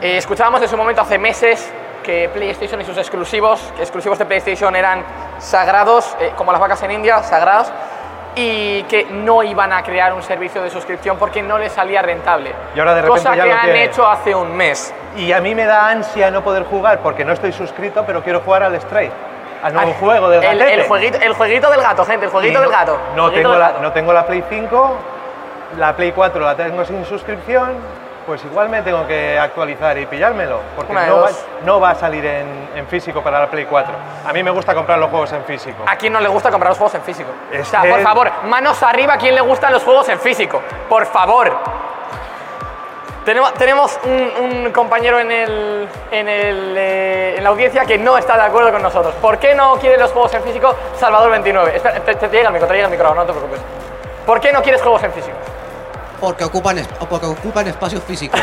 eh, escuchábamos en su momento hace meses que PlayStation y sus exclusivos, que exclusivos de PlayStation eran sagrados, eh, como las vacas en India, sagrados, y que no iban a crear un servicio de suscripción porque no les salía rentable. Y ahora de repente Cosa ya que lo han tiene. hecho hace un mes. Y a mí me da ansia no poder jugar porque no estoy suscrito, pero quiero jugar al Stray, al nuevo Ay, juego del el, gatete. el jueguito, el jueguito del gato, gente, el jueguito Y del gato. No jueguito tengo, del la, gato. no tengo la Play 5, la Play 4 la tengo sin suscripción, pues igual me tengo que actualizar y pillármelo, porque no va, dos. no va a salir en, en físico para la Play 4. A mí me gusta comprar los juegos en físico. ¿A quién no le gusta comprar los juegos en físico? Es o sea, que- por favor, manos arriba a quien le gustan los juegos en físico. Por favor. Tenemos, tenemos un, un compañero en, el, en, el, eh, en la audiencia que no está de acuerdo con nosotros. ¿Por qué no quiere los juegos en físico Salvador 29? Espera, te, te llega el micro, te llega el micro, no te preocupes. ¿Por qué no quieres juegos en físico? Porque ocupan, o porque ocupan espacio físico.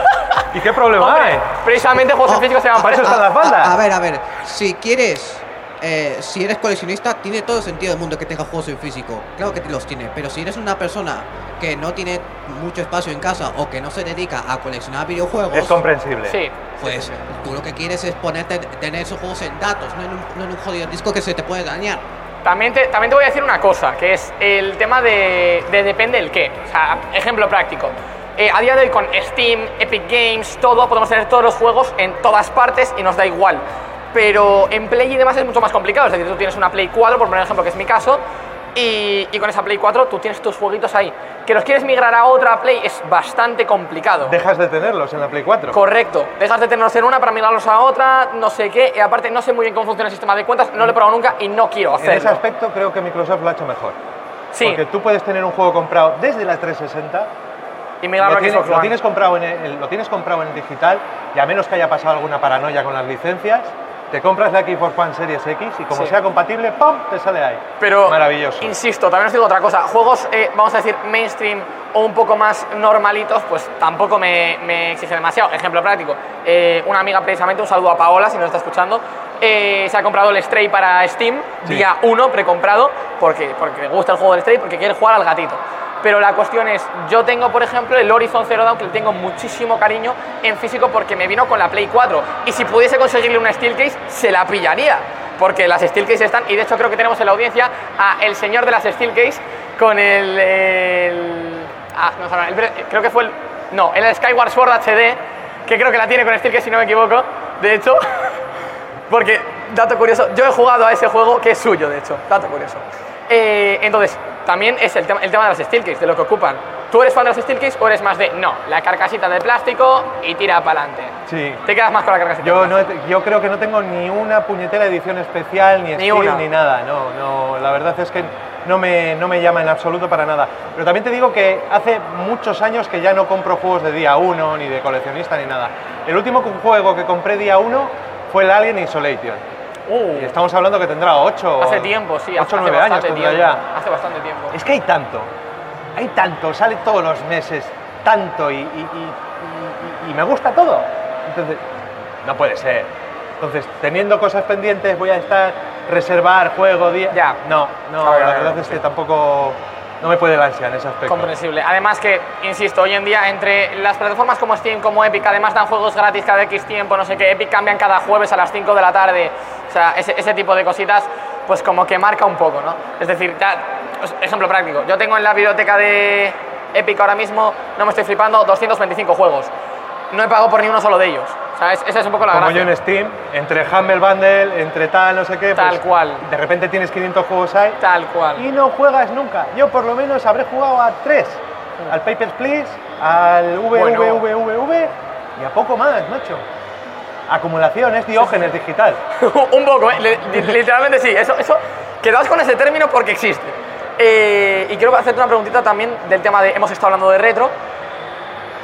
¿Y qué problema Hombre, hay? precisamente juegos en físico se llaman para eso eso. está en la falda. A, a ver, a ver. Si quieres, eh, si eres coleccionista, tiene todo el sentido del mundo que tengas juegos en físico. Claro que los tiene. Pero si eres una persona que no tiene mucho espacio en casa o que no se dedica a coleccionar videojuegos, Es comprensible. Sí. pues tú lo que quieres es ponerte, tener esos juegos en datos, no en un, no en un jodido disco que se te puede dañar. También te, también te voy a decir una cosa, que es el tema de, de depende del qué. O sea, ejemplo práctico. Eh, a día de hoy con Steam, Epic Games, todo, podemos tener todos los juegos en todas partes y nos da igual. Pero en Play y demás es mucho más complicado. Es decir, tú tienes una Play 4, por poner ejemplo, que es mi caso, Y, y con esa Play 4 tú tienes tus jueguitos ahí. Que los quieres migrar a otra Play es bastante complicado. Dejas de tenerlos en la Play 4. Correcto. Dejas de tenerlos en una para migrarlos a otra, no sé qué. Y aparte, no sé muy bien cómo funciona el sistema de cuentas, no lo he probado nunca y no quiero en ese hacerlo. aspecto creo que Microsoft lo ha hecho mejor. Sí, Porque tú puedes tener un juego comprado desde la 360 y migrarlo lo tienes, lo tienes comprado en el- lo tienes comprado en digital y a menos que haya pasado alguna paranoia con las licencias, te compras la Xbox One Series X y como Sí. sea compatible, ¡pum! te sale ahí. Pero, Maravilloso. insisto, también os digo otra cosa. Juegos, eh, vamos a decir, mainstream o un poco más normalitos, pues tampoco me, me exige demasiado. Ejemplo práctico. eh, una amiga, precisamente, un saludo a Paola, si nos está escuchando, eh, se ha comprado el Stray para Steam, Sí. día 1, precomprado, porque, porque le gusta el juego del Stray, porque quiere jugar al gatito. Pero la cuestión es, yo tengo, por ejemplo, el Horizon Zero Dawn, que le tengo muchísimo cariño en físico porque me vino con la Play 4. Y si pudiese conseguirle una Steelcase, se la pillaría. Porque las Steelcase están, y de hecho creo que tenemos en la audiencia a el señor de las Steelcase con el... el- ah, no, el- creo que fue el... No, el Skyward Sword HD, que creo que la tiene con Steelcase si no me equivoco. De hecho, porque, dato curioso, yo he jugado a ese juego que es suyo, de hecho, dato curioso. Eh, entonces, también es el tema, el tema de las Steelcase, de lo que ocupan. ¿Tú eres fan de las Steelcase o eres más de, no, la carcasita de plástico y tira para adelante? Sí. Te quedas más con la carcasita. Yo, no, yo creo que no tengo ni una puñetera edición especial, ni, Ni Steam, una. ni nada. No, no, la verdad es que no me, no me llama en absoluto para nada. Pero también te digo que hace muchos años que ya no compro juegos de día 1, ni de coleccionista, ni nada. El último juego que compré día 1 fue el Alien Isolation. Uh, Y estamos hablando que tendrá 8 hace tiempo, sí, hace, 8 o 9 hace años bastante tendrá tiempo. ya. Hace bastante tiempo. Es que hay tanto, hay tanto, sale todos los meses, tanto y, y- y- y- y- y me gusta todo. Entonces, no puede ser. Entonces, teniendo cosas pendientes, voy a estar, reservar juego, día. Ya. No, no, la verdad es sí. que tampoco. No me puede la en ese aspecto. Comprensible. Además que, insisto, hoy en día entre las plataformas como Steam, como Epic, además dan juegos gratis cada X tiempo, no sé qué, Epic cambian cada jueves a las 5 de la tarde, o sea, ese, ese tipo de cositas, pues como que marca un poco, ¿no? Es decir, ya, ejemplo práctico, yo tengo en la biblioteca de Epic ahora mismo, no me estoy flipando, 225 juegos. No he pagado por ni uno solo de ellos, Esa es un poco la Como gracia. yo en Steam, entre Humble Bundle, entre tal, no sé qué. Tal pues, cual. De repente tienes 500 juegos ahí. Tal cual. y no juegas nunca. Yo por lo menos habré jugado a tres. Al Papers, Please, al Bueno. VVVVV y a poco más, macho. Acumulación, es diógenes digital. un poco, ¿eh? Literalmente sí. Eso, eso, quedaos con ese término porque existe. Eh, y quiero hacerte una preguntita también del tema de, hemos estado hablando de retro,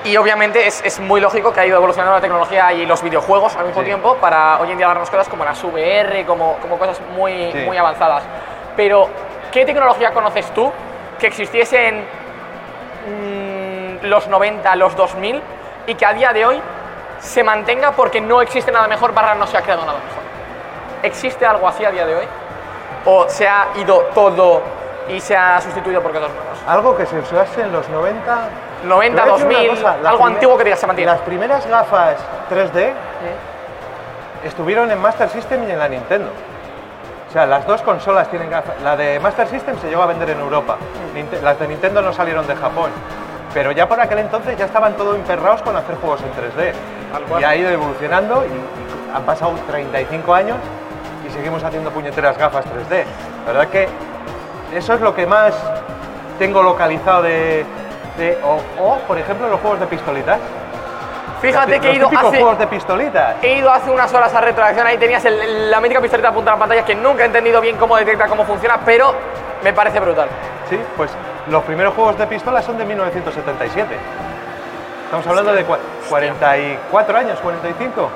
y obviamente es, es muy lógico que ha ido evolucionando la tecnología y los videojuegos al mismo Sí. tiempo para hoy en día darnos cosas como las VR, como, como cosas muy, Sí. muy avanzadas. Pero, ¿qué tecnología conoces tú que existiese en mm, los 90, los 2000 y que a día de hoy se mantenga porque no existe nada mejor barra no se ha creado nada mejor? ¿Existe algo así a día de hoy? ¿O se ha ido todo y se ha sustituido por cosas nuevas? Algo que se usase en los 90. 90, Te voy a decir una 2000, cosa, las algo antiguo que digas se mantiene. Las primeras gafas 3D estuvieron en Master System y en la Nintendo. O sea, las dos consolas tienen gafas. La de Master System se llegó a vender en Europa. Las de Nintendo no salieron de Japón. Pero ya por aquel entonces ya estaban todo emperrados con hacer juegos en 3D. Y ha ido evolucionando y, y han pasado 35 años y seguimos haciendo puñeteras gafas 3D. La verdad que eso es lo que más tengo localizado de... de- o, o, por ejemplo, los juegos de pistolitas. Fíjate que he ido hace, juegos de pistolitas. he ido hace unas horas a retroacción, ahí tenías el- la mítica pistolita apuntada a la pantalla que nunca he entendido bien cómo detecta, cómo funciona, pero me parece brutal. Sí, pues los primeros juegos de pistola son de 1977. Estamos hablando de cua- 44 años, 45.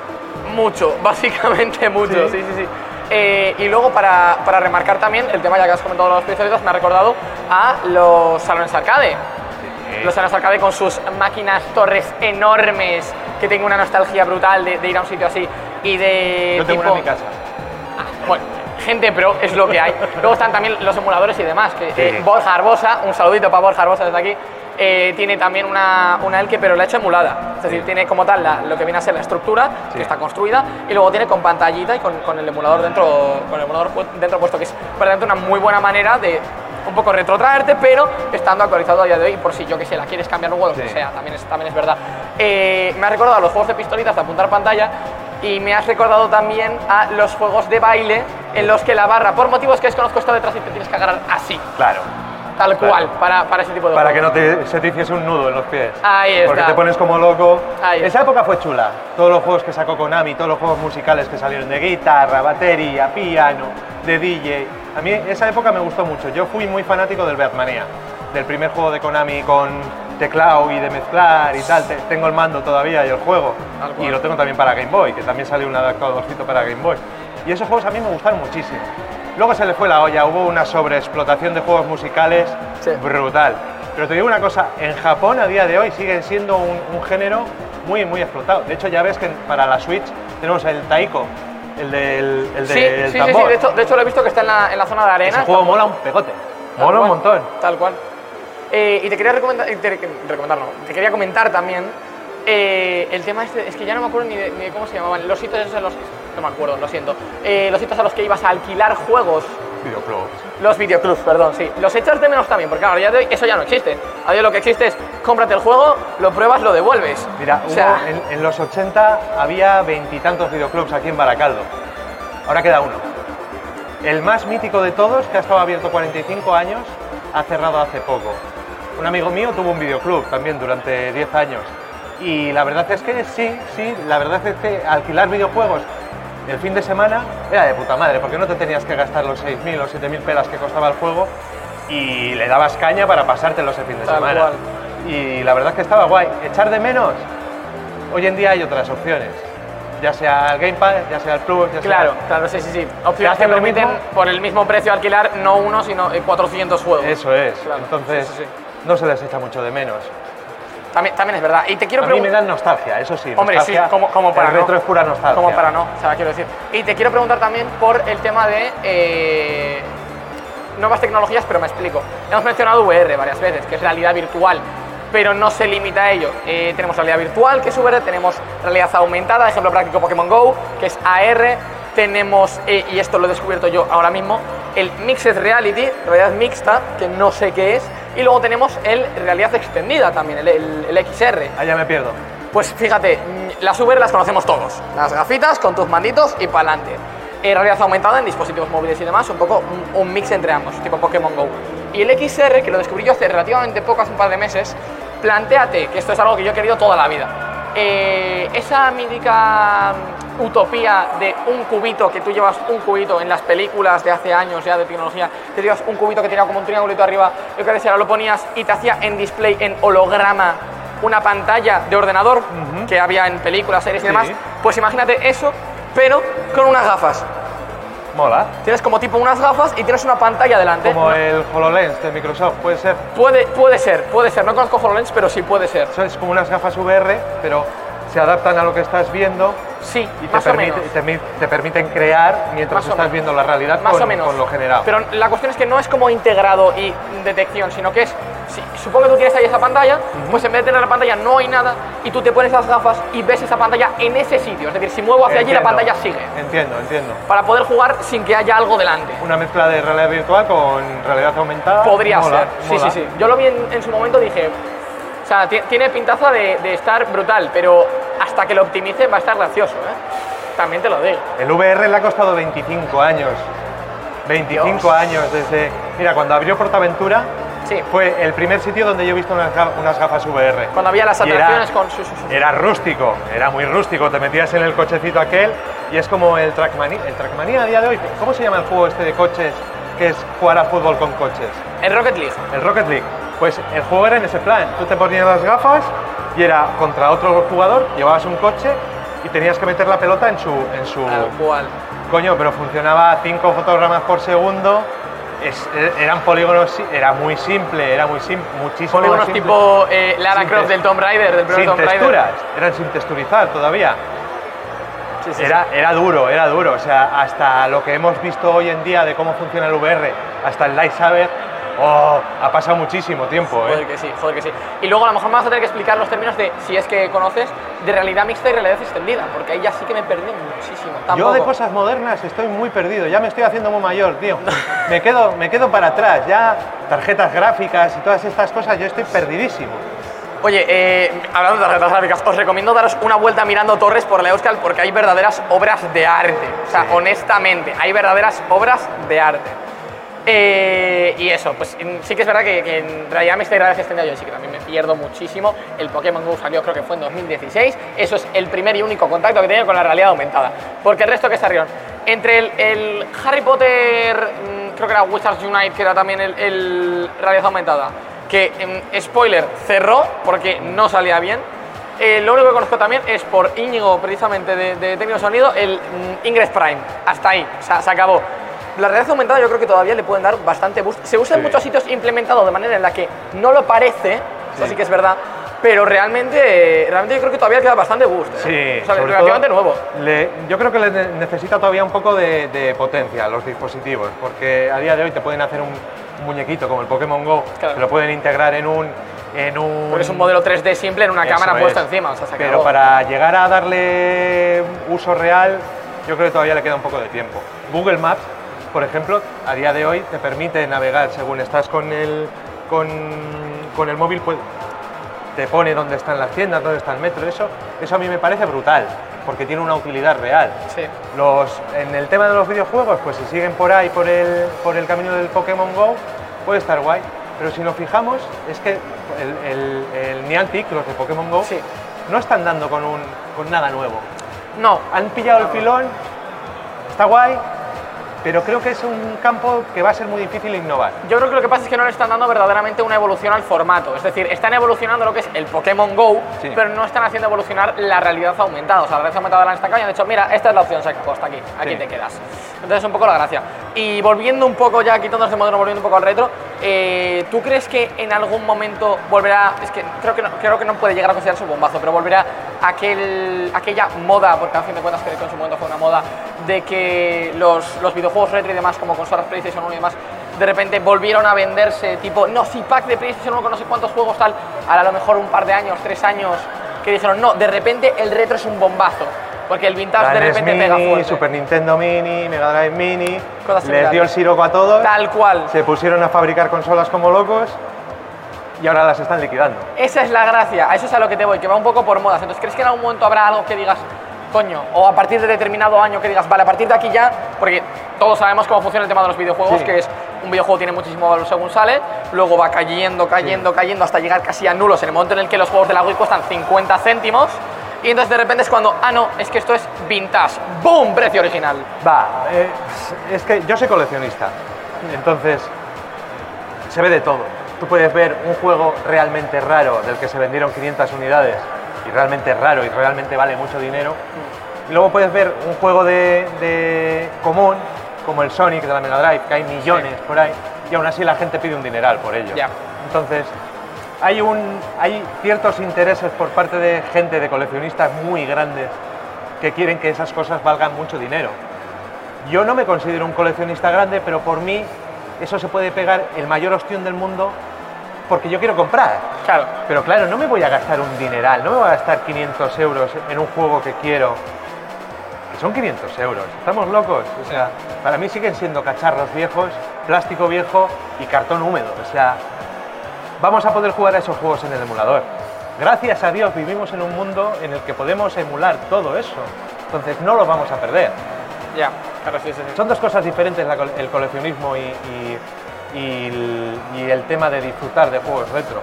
Mucho, básicamente mucho, sí, Sí. sí, sí. Eh, y luego para, para remarcar también el tema ya que has comentado los pistolitas, me ha recordado a los salones arcade. Los salones arcade con sus máquinas torres enormes, que tengo una nostalgia brutal de, de ir a un sitio así y de... Yo tengo tipo- una en mi casa. Bueno, gente pro es lo que hay. Luego están también los emuladores y demás. Que, Sí. eh, Borja Arbosa, un saludito para Borja Arbosa desde aquí, eh, tiene también una, una Elke, pero la ha hecho emulada. Es decir, tiene como tal la- lo que viene a ser la estructura, Sí. que está construida, y luego tiene con pantallita y con, con el emulador dentro, con el emulador dentro puesto, que es realmente una muy buena manera de un poco retrotraerte, pero estando actualizado a día de hoy, por si yo que sé, la quieres cambiar luego, lo que Sí. sea, también es, también es verdad. Eh, me ha recordado a los juegos de pistolitas de apuntar pantalla, y me has recordado también a los juegos de baile en los que la barra, por motivos que desconozco, está detrás y te tienes que agarrar así, Claro. tal Claro. cual, para, para ese tipo de Para que no te, se te hiciese un nudo en los pies. Ahí Porque está. te pones como loco. Ahí Esa época fue chula. Todos los juegos que sacó Konami, todos los juegos musicales que salieron de guitarra, batería, piano, de DJ. A mí esa época me gustó mucho. Yo fui muy fanático del Batmania, del primer juego de Konami con teclado y de mezclar y tal. Te- Tengo el mando todavía y el juego. Y lo tengo también para Game Boy, que también salió un adaptadorcito para Game Boy. Y esos juegos a mí me gustaron muchísimo. Luego se le fue la olla, hubo una sobreexplotación de juegos musicales Sí. brutal. Pero te digo una cosa, en Japón a día de hoy siguen siendo un, un género muy, muy explotado. De hecho, ya ves que para la Switch tenemos el Taiko, el del, el Sí, del sí, tambor. sí, de hecho, de hecho lo he visto que está en la, en la zona de arena. Ese juego mola un pegote. Tal Mola un cual, montón. Tal cual. Eh, y te quería recomendar, te- recomendar, no, te quería comentar también eh, el tema este, es que ya no me acuerdo ni de, ni de cómo se llamaban, los sitios esos a los no me acuerdo, lo siento, Eh, los sitios a los que ibas a alquilar juegos, Videoclubs. los videoclubs, perdón, sí, los echas de menos también, porque ahora ya de hoy eso ya no existe, a día de hoy lo que existe es cómprate el juego, lo pruebas, lo devuelves. Mira, o hubo- sea, en, en los 80 había veintitantos videoclubs aquí en Baracaldo. Ahora queda uno. El más mítico de todos, que ha estado abierto 45 años, ha cerrado hace poco. Un amigo mío tuvo un videoclub también durante 10 años. Y la verdad es que sí, sí, la verdad es que alquilar videojuegos el fin de semana era de puta madre, porque no te tenías que gastar los 6.000 o 7.000 pelas que costaba el juego y le dabas caña para pasártelo ese fin de Tal semana. cual. Y la verdad es que estaba guay. Echar de menos, hoy en día hay otras opciones. Ya sea el Game Pass, ya sea el Plus, ya sea... Claro, claro, sí, sí, sí. Opciones que permiten mismo? por el mismo precio alquilar no uno, sino eh, 400 juegos. Eso es. Claro, Entonces, sí, sí, sí. no se les echa mucho de menos. También, también es verdad. Y te quiero A mí me preguntar. dan nostalgia, eso sí. Hombre, sí, como, como para El no. retro es pura nostalgia. Como para no, o sea, quiero decir. Y te quiero preguntar también por el tema de eh, nuevas tecnologías, pero me explico. Hemos mencionado VR varias veces, que es realidad virtual, pero no se limita a ello. Eh, tenemos realidad virtual, que es VR, tenemos realidad aumentada, ejemplo práctico Pokémon Go, que es AR, tenemos, eh, y esto lo he descubierto yo ahora mismo, el Mixed Reality, realidad mixta, que no sé qué es, y luego tenemos el realidad extendida también, el, el- el XR. Ah, ya me pierdo. Pues fíjate, mm, las VR las conocemos todos. Las gafitas con tus manditos y para adelante. realidad aumentada en dispositivos móviles y demás, un poco un, un mix entre ambos, tipo Pokémon Go. Y el XR, que lo descubrí yo hace relativamente poco, hace un par de meses, planteate, que esto es algo que yo he querido toda la vida. Eh, esa mítica mm, utopía de un cubito, que tú llevas un cubito en las películas de hace años ya de tecnología, te llevas un cubito que tenía como un triangulito arriba, yo que decía, lo ponías y te hacía en display, en holograma, una pantalla de ordenador que había en películas, series y Sí. demás, pues imagínate eso, pero con unas gafas. Mola. Tienes como tipo unas gafas y tienes una pantalla delante. Como No- el HoloLens de Microsoft, puede ser. Puede, puede ser, puede ser. No conozco HoloLens, pero sí puede ser. Eso es como unas gafas VR, pero se adaptan a lo que estás viendo Sí, y te, más o menos. te mi- te permiten crear mientras Más estás viendo la realidad Más con, o menos. con lo generado. Pero la cuestión es que no es como integrado y detección, sino que es, si, supongo que tú tienes ahí esa pantalla, pues en vez de tener la pantalla no hay nada y tú te pones las gafas y ves esa pantalla en ese sitio. Es decir, si muevo hacia allí la pantalla sigue. Entiendo, entiendo. Para poder jugar sin que haya algo delante. Una mezcla de realidad virtual con realidad aumentada. Podría Mola, ser. Sí, mola. sí, sí. Yo lo vi en, en su momento dije, o sea, ti- tiene pintaza de, de estar brutal, pero hasta que lo optimice va a estar gracioso, ¿eh? También te lo digo. El VR le ha costado 25 años. 25 Dios. años desde. Mira, cuando abrió Portaventura, Sí. fue el primer sitio donde yo he visto unas, unas gafas VR. Cuando había las Y era- atracciones con sus... Era rústico, era muy rústico. Te metías en el cochecito aquel y es como el Trackmania. El Trackmania a día de hoy, ¿cómo se llama el juego este de coches que es jugar a fútbol con coches? El Rocket League. El Rocket League. Pues el juego era en ese plan. Tú te ponías las gafas y era contra otro jugador, llevabas un coche y tenías que meter la pelota en su. En su Tal cual. Coño, pero funcionaba a 5 fotogramas por segundo. Es- e- eran polígonos, era muy simple, era muy simple, muchísimo Polígonos simple. tipo eh, Lara Sin Croft del Tomb Raider, del primer sin Tomb Raider. texturas, eran sin texturizar todavía. Sí, sí, Era, era duro, era duro. O sea, hasta lo que hemos visto hoy en día de cómo funciona el VR, hasta el Light Saber, oh, ha pasado muchísimo tiempo. Joder ¿eh? que sí, joder que sí. Y luego a lo mejor me vas a tener que explicar los términos de, si es que conoces, de realidad mixta y realidad extendida, porque ahí ya sí que me perdí muchísimo. Yo de cosas modernas estoy muy perdido, ya me estoy haciendo muy mayor, tío. Me quedo, me quedo para atrás, ya tarjetas gráficas y todas estas cosas, yo estoy perdidísimo. Oye, eh, hablando de tarjetas gráficas, os recomiendo daros una vuelta mirando torres por la Euskal porque hay verdaderas obras de arte. O sea, honestamente, hay verdaderas obras de arte. Eh, y eso, pues mm, sí que es verdad que, que en realidad me estoy extendido yo sí que también me pierdo muchísimo. El Pokémon GO salió creo que fue en 2016. Eso es el primer y único contacto que he tenido con la realidad aumentada. Porque el resto que salieron, entre el, el Harry Potter, mm, creo que era Wizards Unite, que era también el, el realidad aumentada, que, mm, spoiler, cerró porque no salía bien. Eh, lo único que conozco también es por Íñigo, precisamente de, de técnico sonido, el Ingress Prime. Hasta ahí, o sea, se acabó. La realidad aumentada yo creo que todavía le pueden dar bastante boost. Se usa en Sí. muchos sitios implementado de manera en la que no lo parece, eso sí que es verdad, pero realmente, realmente yo creo que todavía le queda bastante boost. ¿eh? Sí, o sea, sobre relativamente todo, nuevo. le- yo creo que le ne- necesita todavía un poco de, de potencia a los dispositivos, porque a día de hoy te pueden hacer un, un muñequito como el Pokémon Go, Claro. te lo pueden integrar en un... En un Porque es un modelo 3D simple en una Eso cámara es. puesta encima. O sea, se Pero para llegar a darle uso real, yo creo que todavía le queda un poco de tiempo. Google Maps, por ejemplo, a día de hoy te permite navegar según estás con el, con, con el móvil, pues, te pone dónde están las tiendas, dónde está el metro. Eso, eso a mí me parece brutal, porque tiene una utilidad real. Sí. Los, en el tema de los videojuegos, pues si siguen por ahí, por el, por el camino del Pokémon Go, puede estar guay. Pero si nos fijamos, es que el, el, el Niantic, los de Pokémon Go, Sí. no están dando con, un, con nada nuevo. No, Han pillado el filón, está guay, pero creo que es un campo que va a ser muy difícil innovar. Yo creo que lo que pasa es que no le están dando verdaderamente una evolución al formato. Es decir, están evolucionando lo que es el Pokémon Go, Sí. pero no están haciendo evolucionar la realidad aumentada. O sea, la realidad aumentada la han destacado y han dicho, mira, esta es la opción, se hasta aquí, aquí Sí. te quedas. Entonces, es un poco la gracia. Y volviendo un poco ya, quitándonos de moderno, volviendo un poco al retro, eh, ¿tú crees que en algún momento volverá, es que creo que no, creo que no puede llegar a considerarse un bombazo, pero volverá aquel, aquella moda, porque a fin de cuentas creo que en su momento fue una moda, de que los, los videojuegos retro y demás, como consolas PlayStation 1 y demás, de repente volvieron a venderse, tipo, no, si pack de PlayStation 1 con no sé cuántos juegos tal, ahora a lo mejor un par de años, tres años, que dijeron, no, de repente el retro es un bombazo, porque el vintage de repente pega Mini, fuerte. Super Nintendo Mini, Mega Drive Mini, Cosas les dio el siroco a todos, Tal cual. se pusieron a fabricar consolas como locos y ahora las están liquidando. Esa es la gracia, a eso es a lo que te voy, que va un poco por modas. Entonces, ¿crees que en algún momento habrá algo que digas, coño, o a partir de determinado año que digas, vale, a partir de aquí ya, porque todos sabemos cómo funciona el tema de los videojuegos, Sí. que es un videojuego tiene muchísimo valor según sale, luego va cayendo, cayendo, cayendo hasta llegar casi a nulos en el momento en el que los juegos de la Wii cuestan 50 céntimos. Y entonces de repente es cuando, ah, no, es que esto es vintage. ¡Boom! Precio original. Va, eh, es que yo soy coleccionista, entonces se ve de todo. Tú puedes ver un juego realmente raro del que se vendieron 500 unidades y realmente raro y realmente vale mucho dinero. Y luego puedes ver un juego de, de común como el Sonic de la Mega Drive, que hay millones por ahí, y aún así la gente pide un dineral por ello. Ya. Entonces, hay, un, hay ciertos intereses por parte de gente, de coleccionistas muy grandes, que quieren que esas cosas valgan mucho dinero. Yo no me considero un coleccionista grande, pero por mí eso se puede pegar el mayor ostión del mundo porque yo quiero comprar. Claro. Pero claro, no me voy a gastar un dineral, no me voy a gastar 500 euros en un juego que quiero. Son 500 euros, estamos locos. O sea, para mí siguen siendo cacharros viejos, plástico viejo y cartón húmedo. O sea, vamos a poder jugar a esos juegos en el emulador. Gracias a Dios vivimos en un mundo en el que podemos emular todo eso. Entonces no lo vamos a perder. Ya, claro, sí, sí. sí. Son dos cosas diferentes la el coleccionismo y, y- y el, y el tema de disfrutar de juegos retro.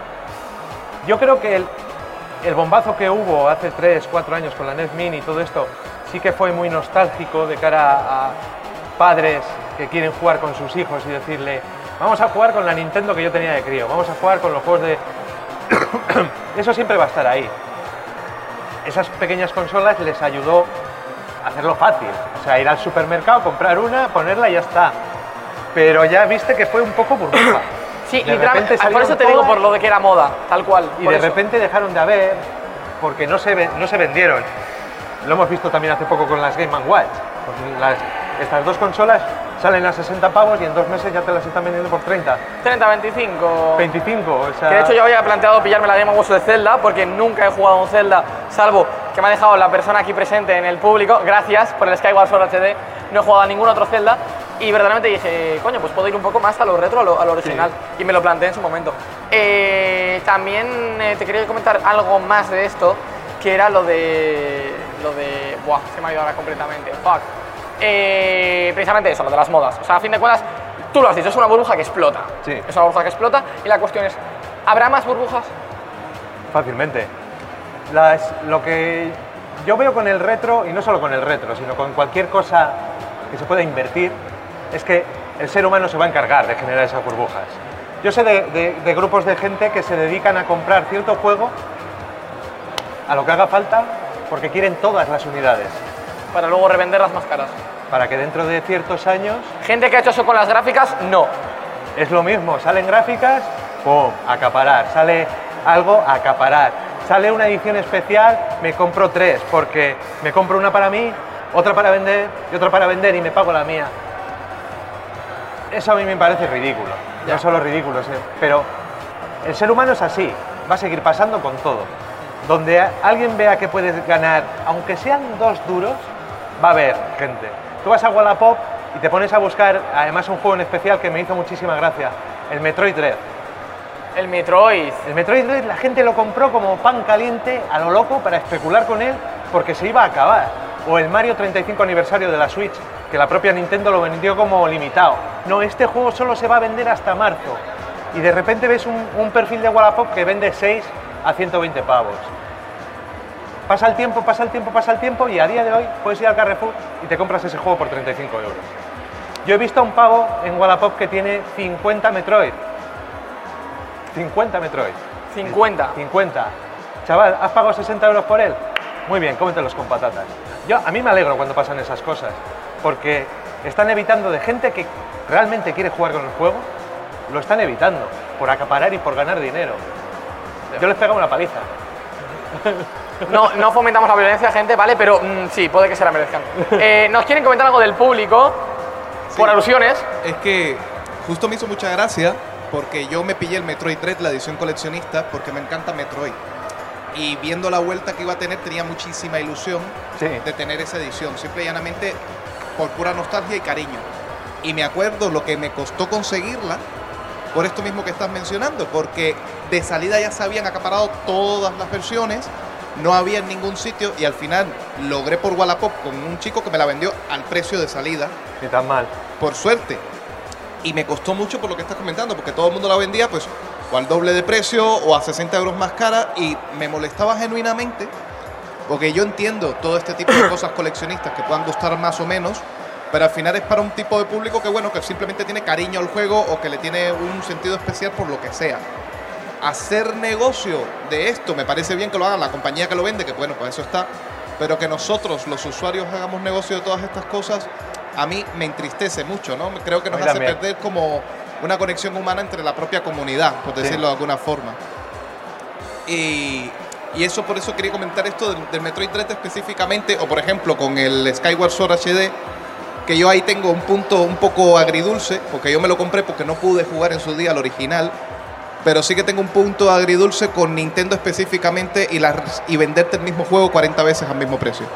Yo creo que el, el bombazo que hubo hace 3, 4 años con la NES Mini y todo esto sí que fue muy nostálgico de cara a padres que quieren jugar con sus hijos y decirle, vamos a jugar con la Nintendo que yo tenía de crío, vamos a jugar con los juegos de... Eso siempre va a estar ahí. Esas pequeñas consolas les ayudó a hacerlo fácil. O sea, ir al supermercado, comprar una, ponerla y ya está. Pero ya viste que fue un poco burbuja. Sí, De literalmente, repente por eso te digo por lo de que era moda, tal cual. Y de eso. repente dejaron de haber porque no se, no se vendieron. Lo hemos visto también hace poco con las Game Watch. Pues las- estas dos consolas salen a 60 pavos y en dos meses ya te las están vendiendo por 30, 30, 25. 25. O sea, Que de hecho yo había planteado pillarme la Watch de Zelda porque nunca he jugado un Zelda, salvo que me ha dejado la persona aquí presente en el público. Gracias por el Skyward Sword HD. No he jugado a ningún otro Zelda. Y verdaderamente dije, coño, pues puedo ir un poco más a lo retro, a lo, a lo original. Y me lo planteé en su momento. Eh, también eh, te quería comentar algo más de esto, que era lo de. Lo de. Buah, se me ha ido ahora completamente. Fuck. Eh, precisamente eso, lo de las modas. O sea, a fin de cuentas, tú lo has dicho, es una burbuja que explota. Sí. Es una burbuja que explota. Y la cuestión es: ¿habrá más burbujas? Fácilmente. Las- lo que yo veo con el retro, y no solo con el retro, sino con cualquier cosa que se pueda invertir, es que el ser humano se va a encargar de generar esas burbujas. Yo sé de, de- de grupos de gente que se dedican a comprar cierto juego a lo que haga falta porque quieren todas las unidades, Para luego revenderlas más caras. para que dentro de ciertos años Gente que ha hecho eso con las gráficas, no. Es lo mismo, salen gráficas, ¡pum! Acaparar. Sale algo, acaparar. Sale una edición especial, me compro tres, porque me compro una para mí, otra para vender y otra para vender y me pago la mía. Eso a mí me parece ridículo. No solo ridículo, pero el ser humano es así, va a seguir pasando con todo. Donde alguien vea que puedes ganar, aunque sean dos duros, va a haber gente. Tú vas a Wallapop y te pones a buscar, además un juego en especial que me hizo muchísima gracia, el Metroid Dread. El Metroid. El Metroid Dread la gente lo compró como pan caliente a lo loco para especular con él porque se iba a acabar. O el Mario 35 aniversario de la Switch, que la propia Nintendo lo vendió como limitado. No, este juego solo se va a vender hasta marzo. Y de repente ves un, un perfil de Wallapop que vende 6 a 120 pavos. Pasa el tiempo, pasa el tiempo, pasa el tiempo y a día de hoy puedes ir al Carrefour y te compras ese juego por 35 euros. Yo he visto a un pavo en Wallapop que tiene 50 Metroid. 50 Metroid. 50. 50. Chaval, ¿has pagado 60 euros por él? Muy bien, cómetelos con patatas. Yo, a mí me alegro cuando pasan esas cosas, porque están evitando de gente que realmente quiere jugar con el juego, lo están evitando, por acaparar y por ganar dinero. Yo les pego una paliza. No, no fomentamos la violencia, gente, ¿vale? Pero mm, sí, puede que se la merezcan. Eh, ¿Nos quieren comentar algo del público? Por alusiones. Es que justo me hizo mucha gracia porque yo me pillé el Metroid Dread, la edición coleccionista, porque me encanta Metroid. Y viendo la vuelta que iba a tener, tenía muchísima ilusión Sí. de tener esa edición, simple y llanamente por pura nostalgia y cariño. Y me acuerdo lo que me costó conseguirla por esto mismo que estás mencionando, porque de salida ya se habían acaparado todas las versiones, no había en ningún sitio y al final logré por Wallapop con un chico que me la vendió al precio de salida Ni tan mal. por suerte. Y me costó mucho por lo que estás comentando, porque todo el mundo la vendía pues o al doble de precio o a 60 euros más cara y me molestaba genuinamente, porque yo entiendo todo este tipo de cosas coleccionistas que puedan gustar más o menos, pero al final es para un tipo de público que bueno, que simplemente tiene cariño al juego o que le tiene un sentido especial por lo que sea. Hacer negocio de esto, me parece bien que lo haga la compañía que lo vende, que bueno, pues eso está, pero que nosotros, los usuarios, hagamos negocio de todas estas cosas, a mí me entristece mucho, ¿no? Creo que nos hace también. perder como una conexión humana entre la propia comunidad, por Sí. decirlo de alguna forma. Y, y eso por eso quería comentar esto del, del Metroid Dread específicamente, o por ejemplo con el Skyward Sword HD, que yo ahí tengo un punto un poco agridulce, porque yo me lo compré porque no pude jugar en su día al original, pero sí que tengo un punto agridulce con Nintendo específicamente y, las, y venderte el mismo juego 40 veces al mismo precio.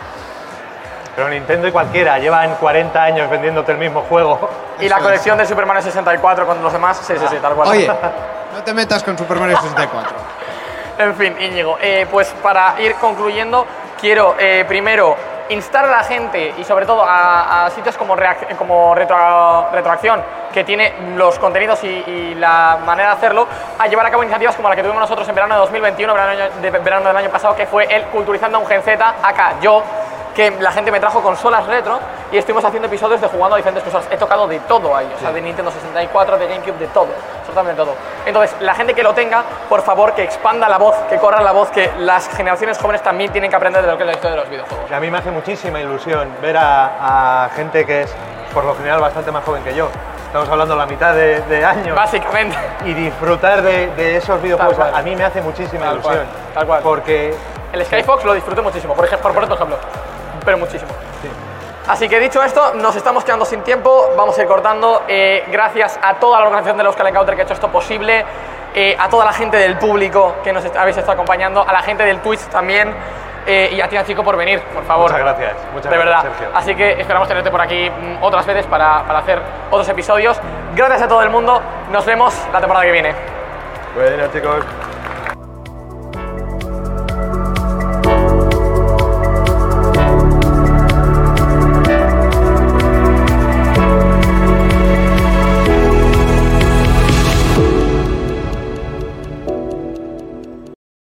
Pero Nintendo y cualquiera llevan 40 años vendiéndote el mismo juego. Y la colección de Super Mario 64 con los demás, sí, sí, sí, tal cual. Oye, no te metas con Super Mario 64. En fin, Íñigo, eh, pues para ir concluyendo, quiero eh, primero instar a la gente y sobre todo a, sitios como, como Retro- Retroacción, que tiene los contenidos y, y la manera de hacerlo, a llevar a cabo iniciativas como la que tuvimos nosotros en verano de 2021, verano, de, verano del año pasado, que fue el Culturizando a un Gen Z, acá yo, que la gente me trajo consolas retro y estuvimos haciendo episodios de jugando a diferentes cosas. He tocado de todo ahí, o sea, de Nintendo 64, de GameCube, de todo, absolutamente todo. Entonces, la gente que lo tenga, por favor, que expanda la voz, que corra la voz, que las generaciones jóvenes también tienen que aprender de lo que es la historia de los videojuegos. Y a mí me hace muchísima ilusión ver a, a gente que es, por lo general, bastante más joven que yo. Estamos hablando la mitad de, de años. Básicamente. Y disfrutar de, de esos videojuegos a mí me hace muchísima Tal cual, ilusión. tal cual. Porque El Skyfox lo disfruté muchísimo, por ejemplo, por otro ejemplo, pero muchísimo. Así que dicho esto, nos estamos quedando sin tiempo, vamos a ir cortando. Eh, gracias a toda la organización de los Encounter que ha hecho esto posible, eh, a toda la gente del público que nos est- habéis estado acompañando, a la gente del Twitch también, eh, y a ti, a Chico, por venir, por favor. Muchas gracias, muchas de gracias, verdad. Sergio. Así que esperamos tenerte por aquí mm, otras veces para, para hacer otros episodios. Gracias a todo el mundo. Nos vemos la temporada que viene. Bueno, chicos.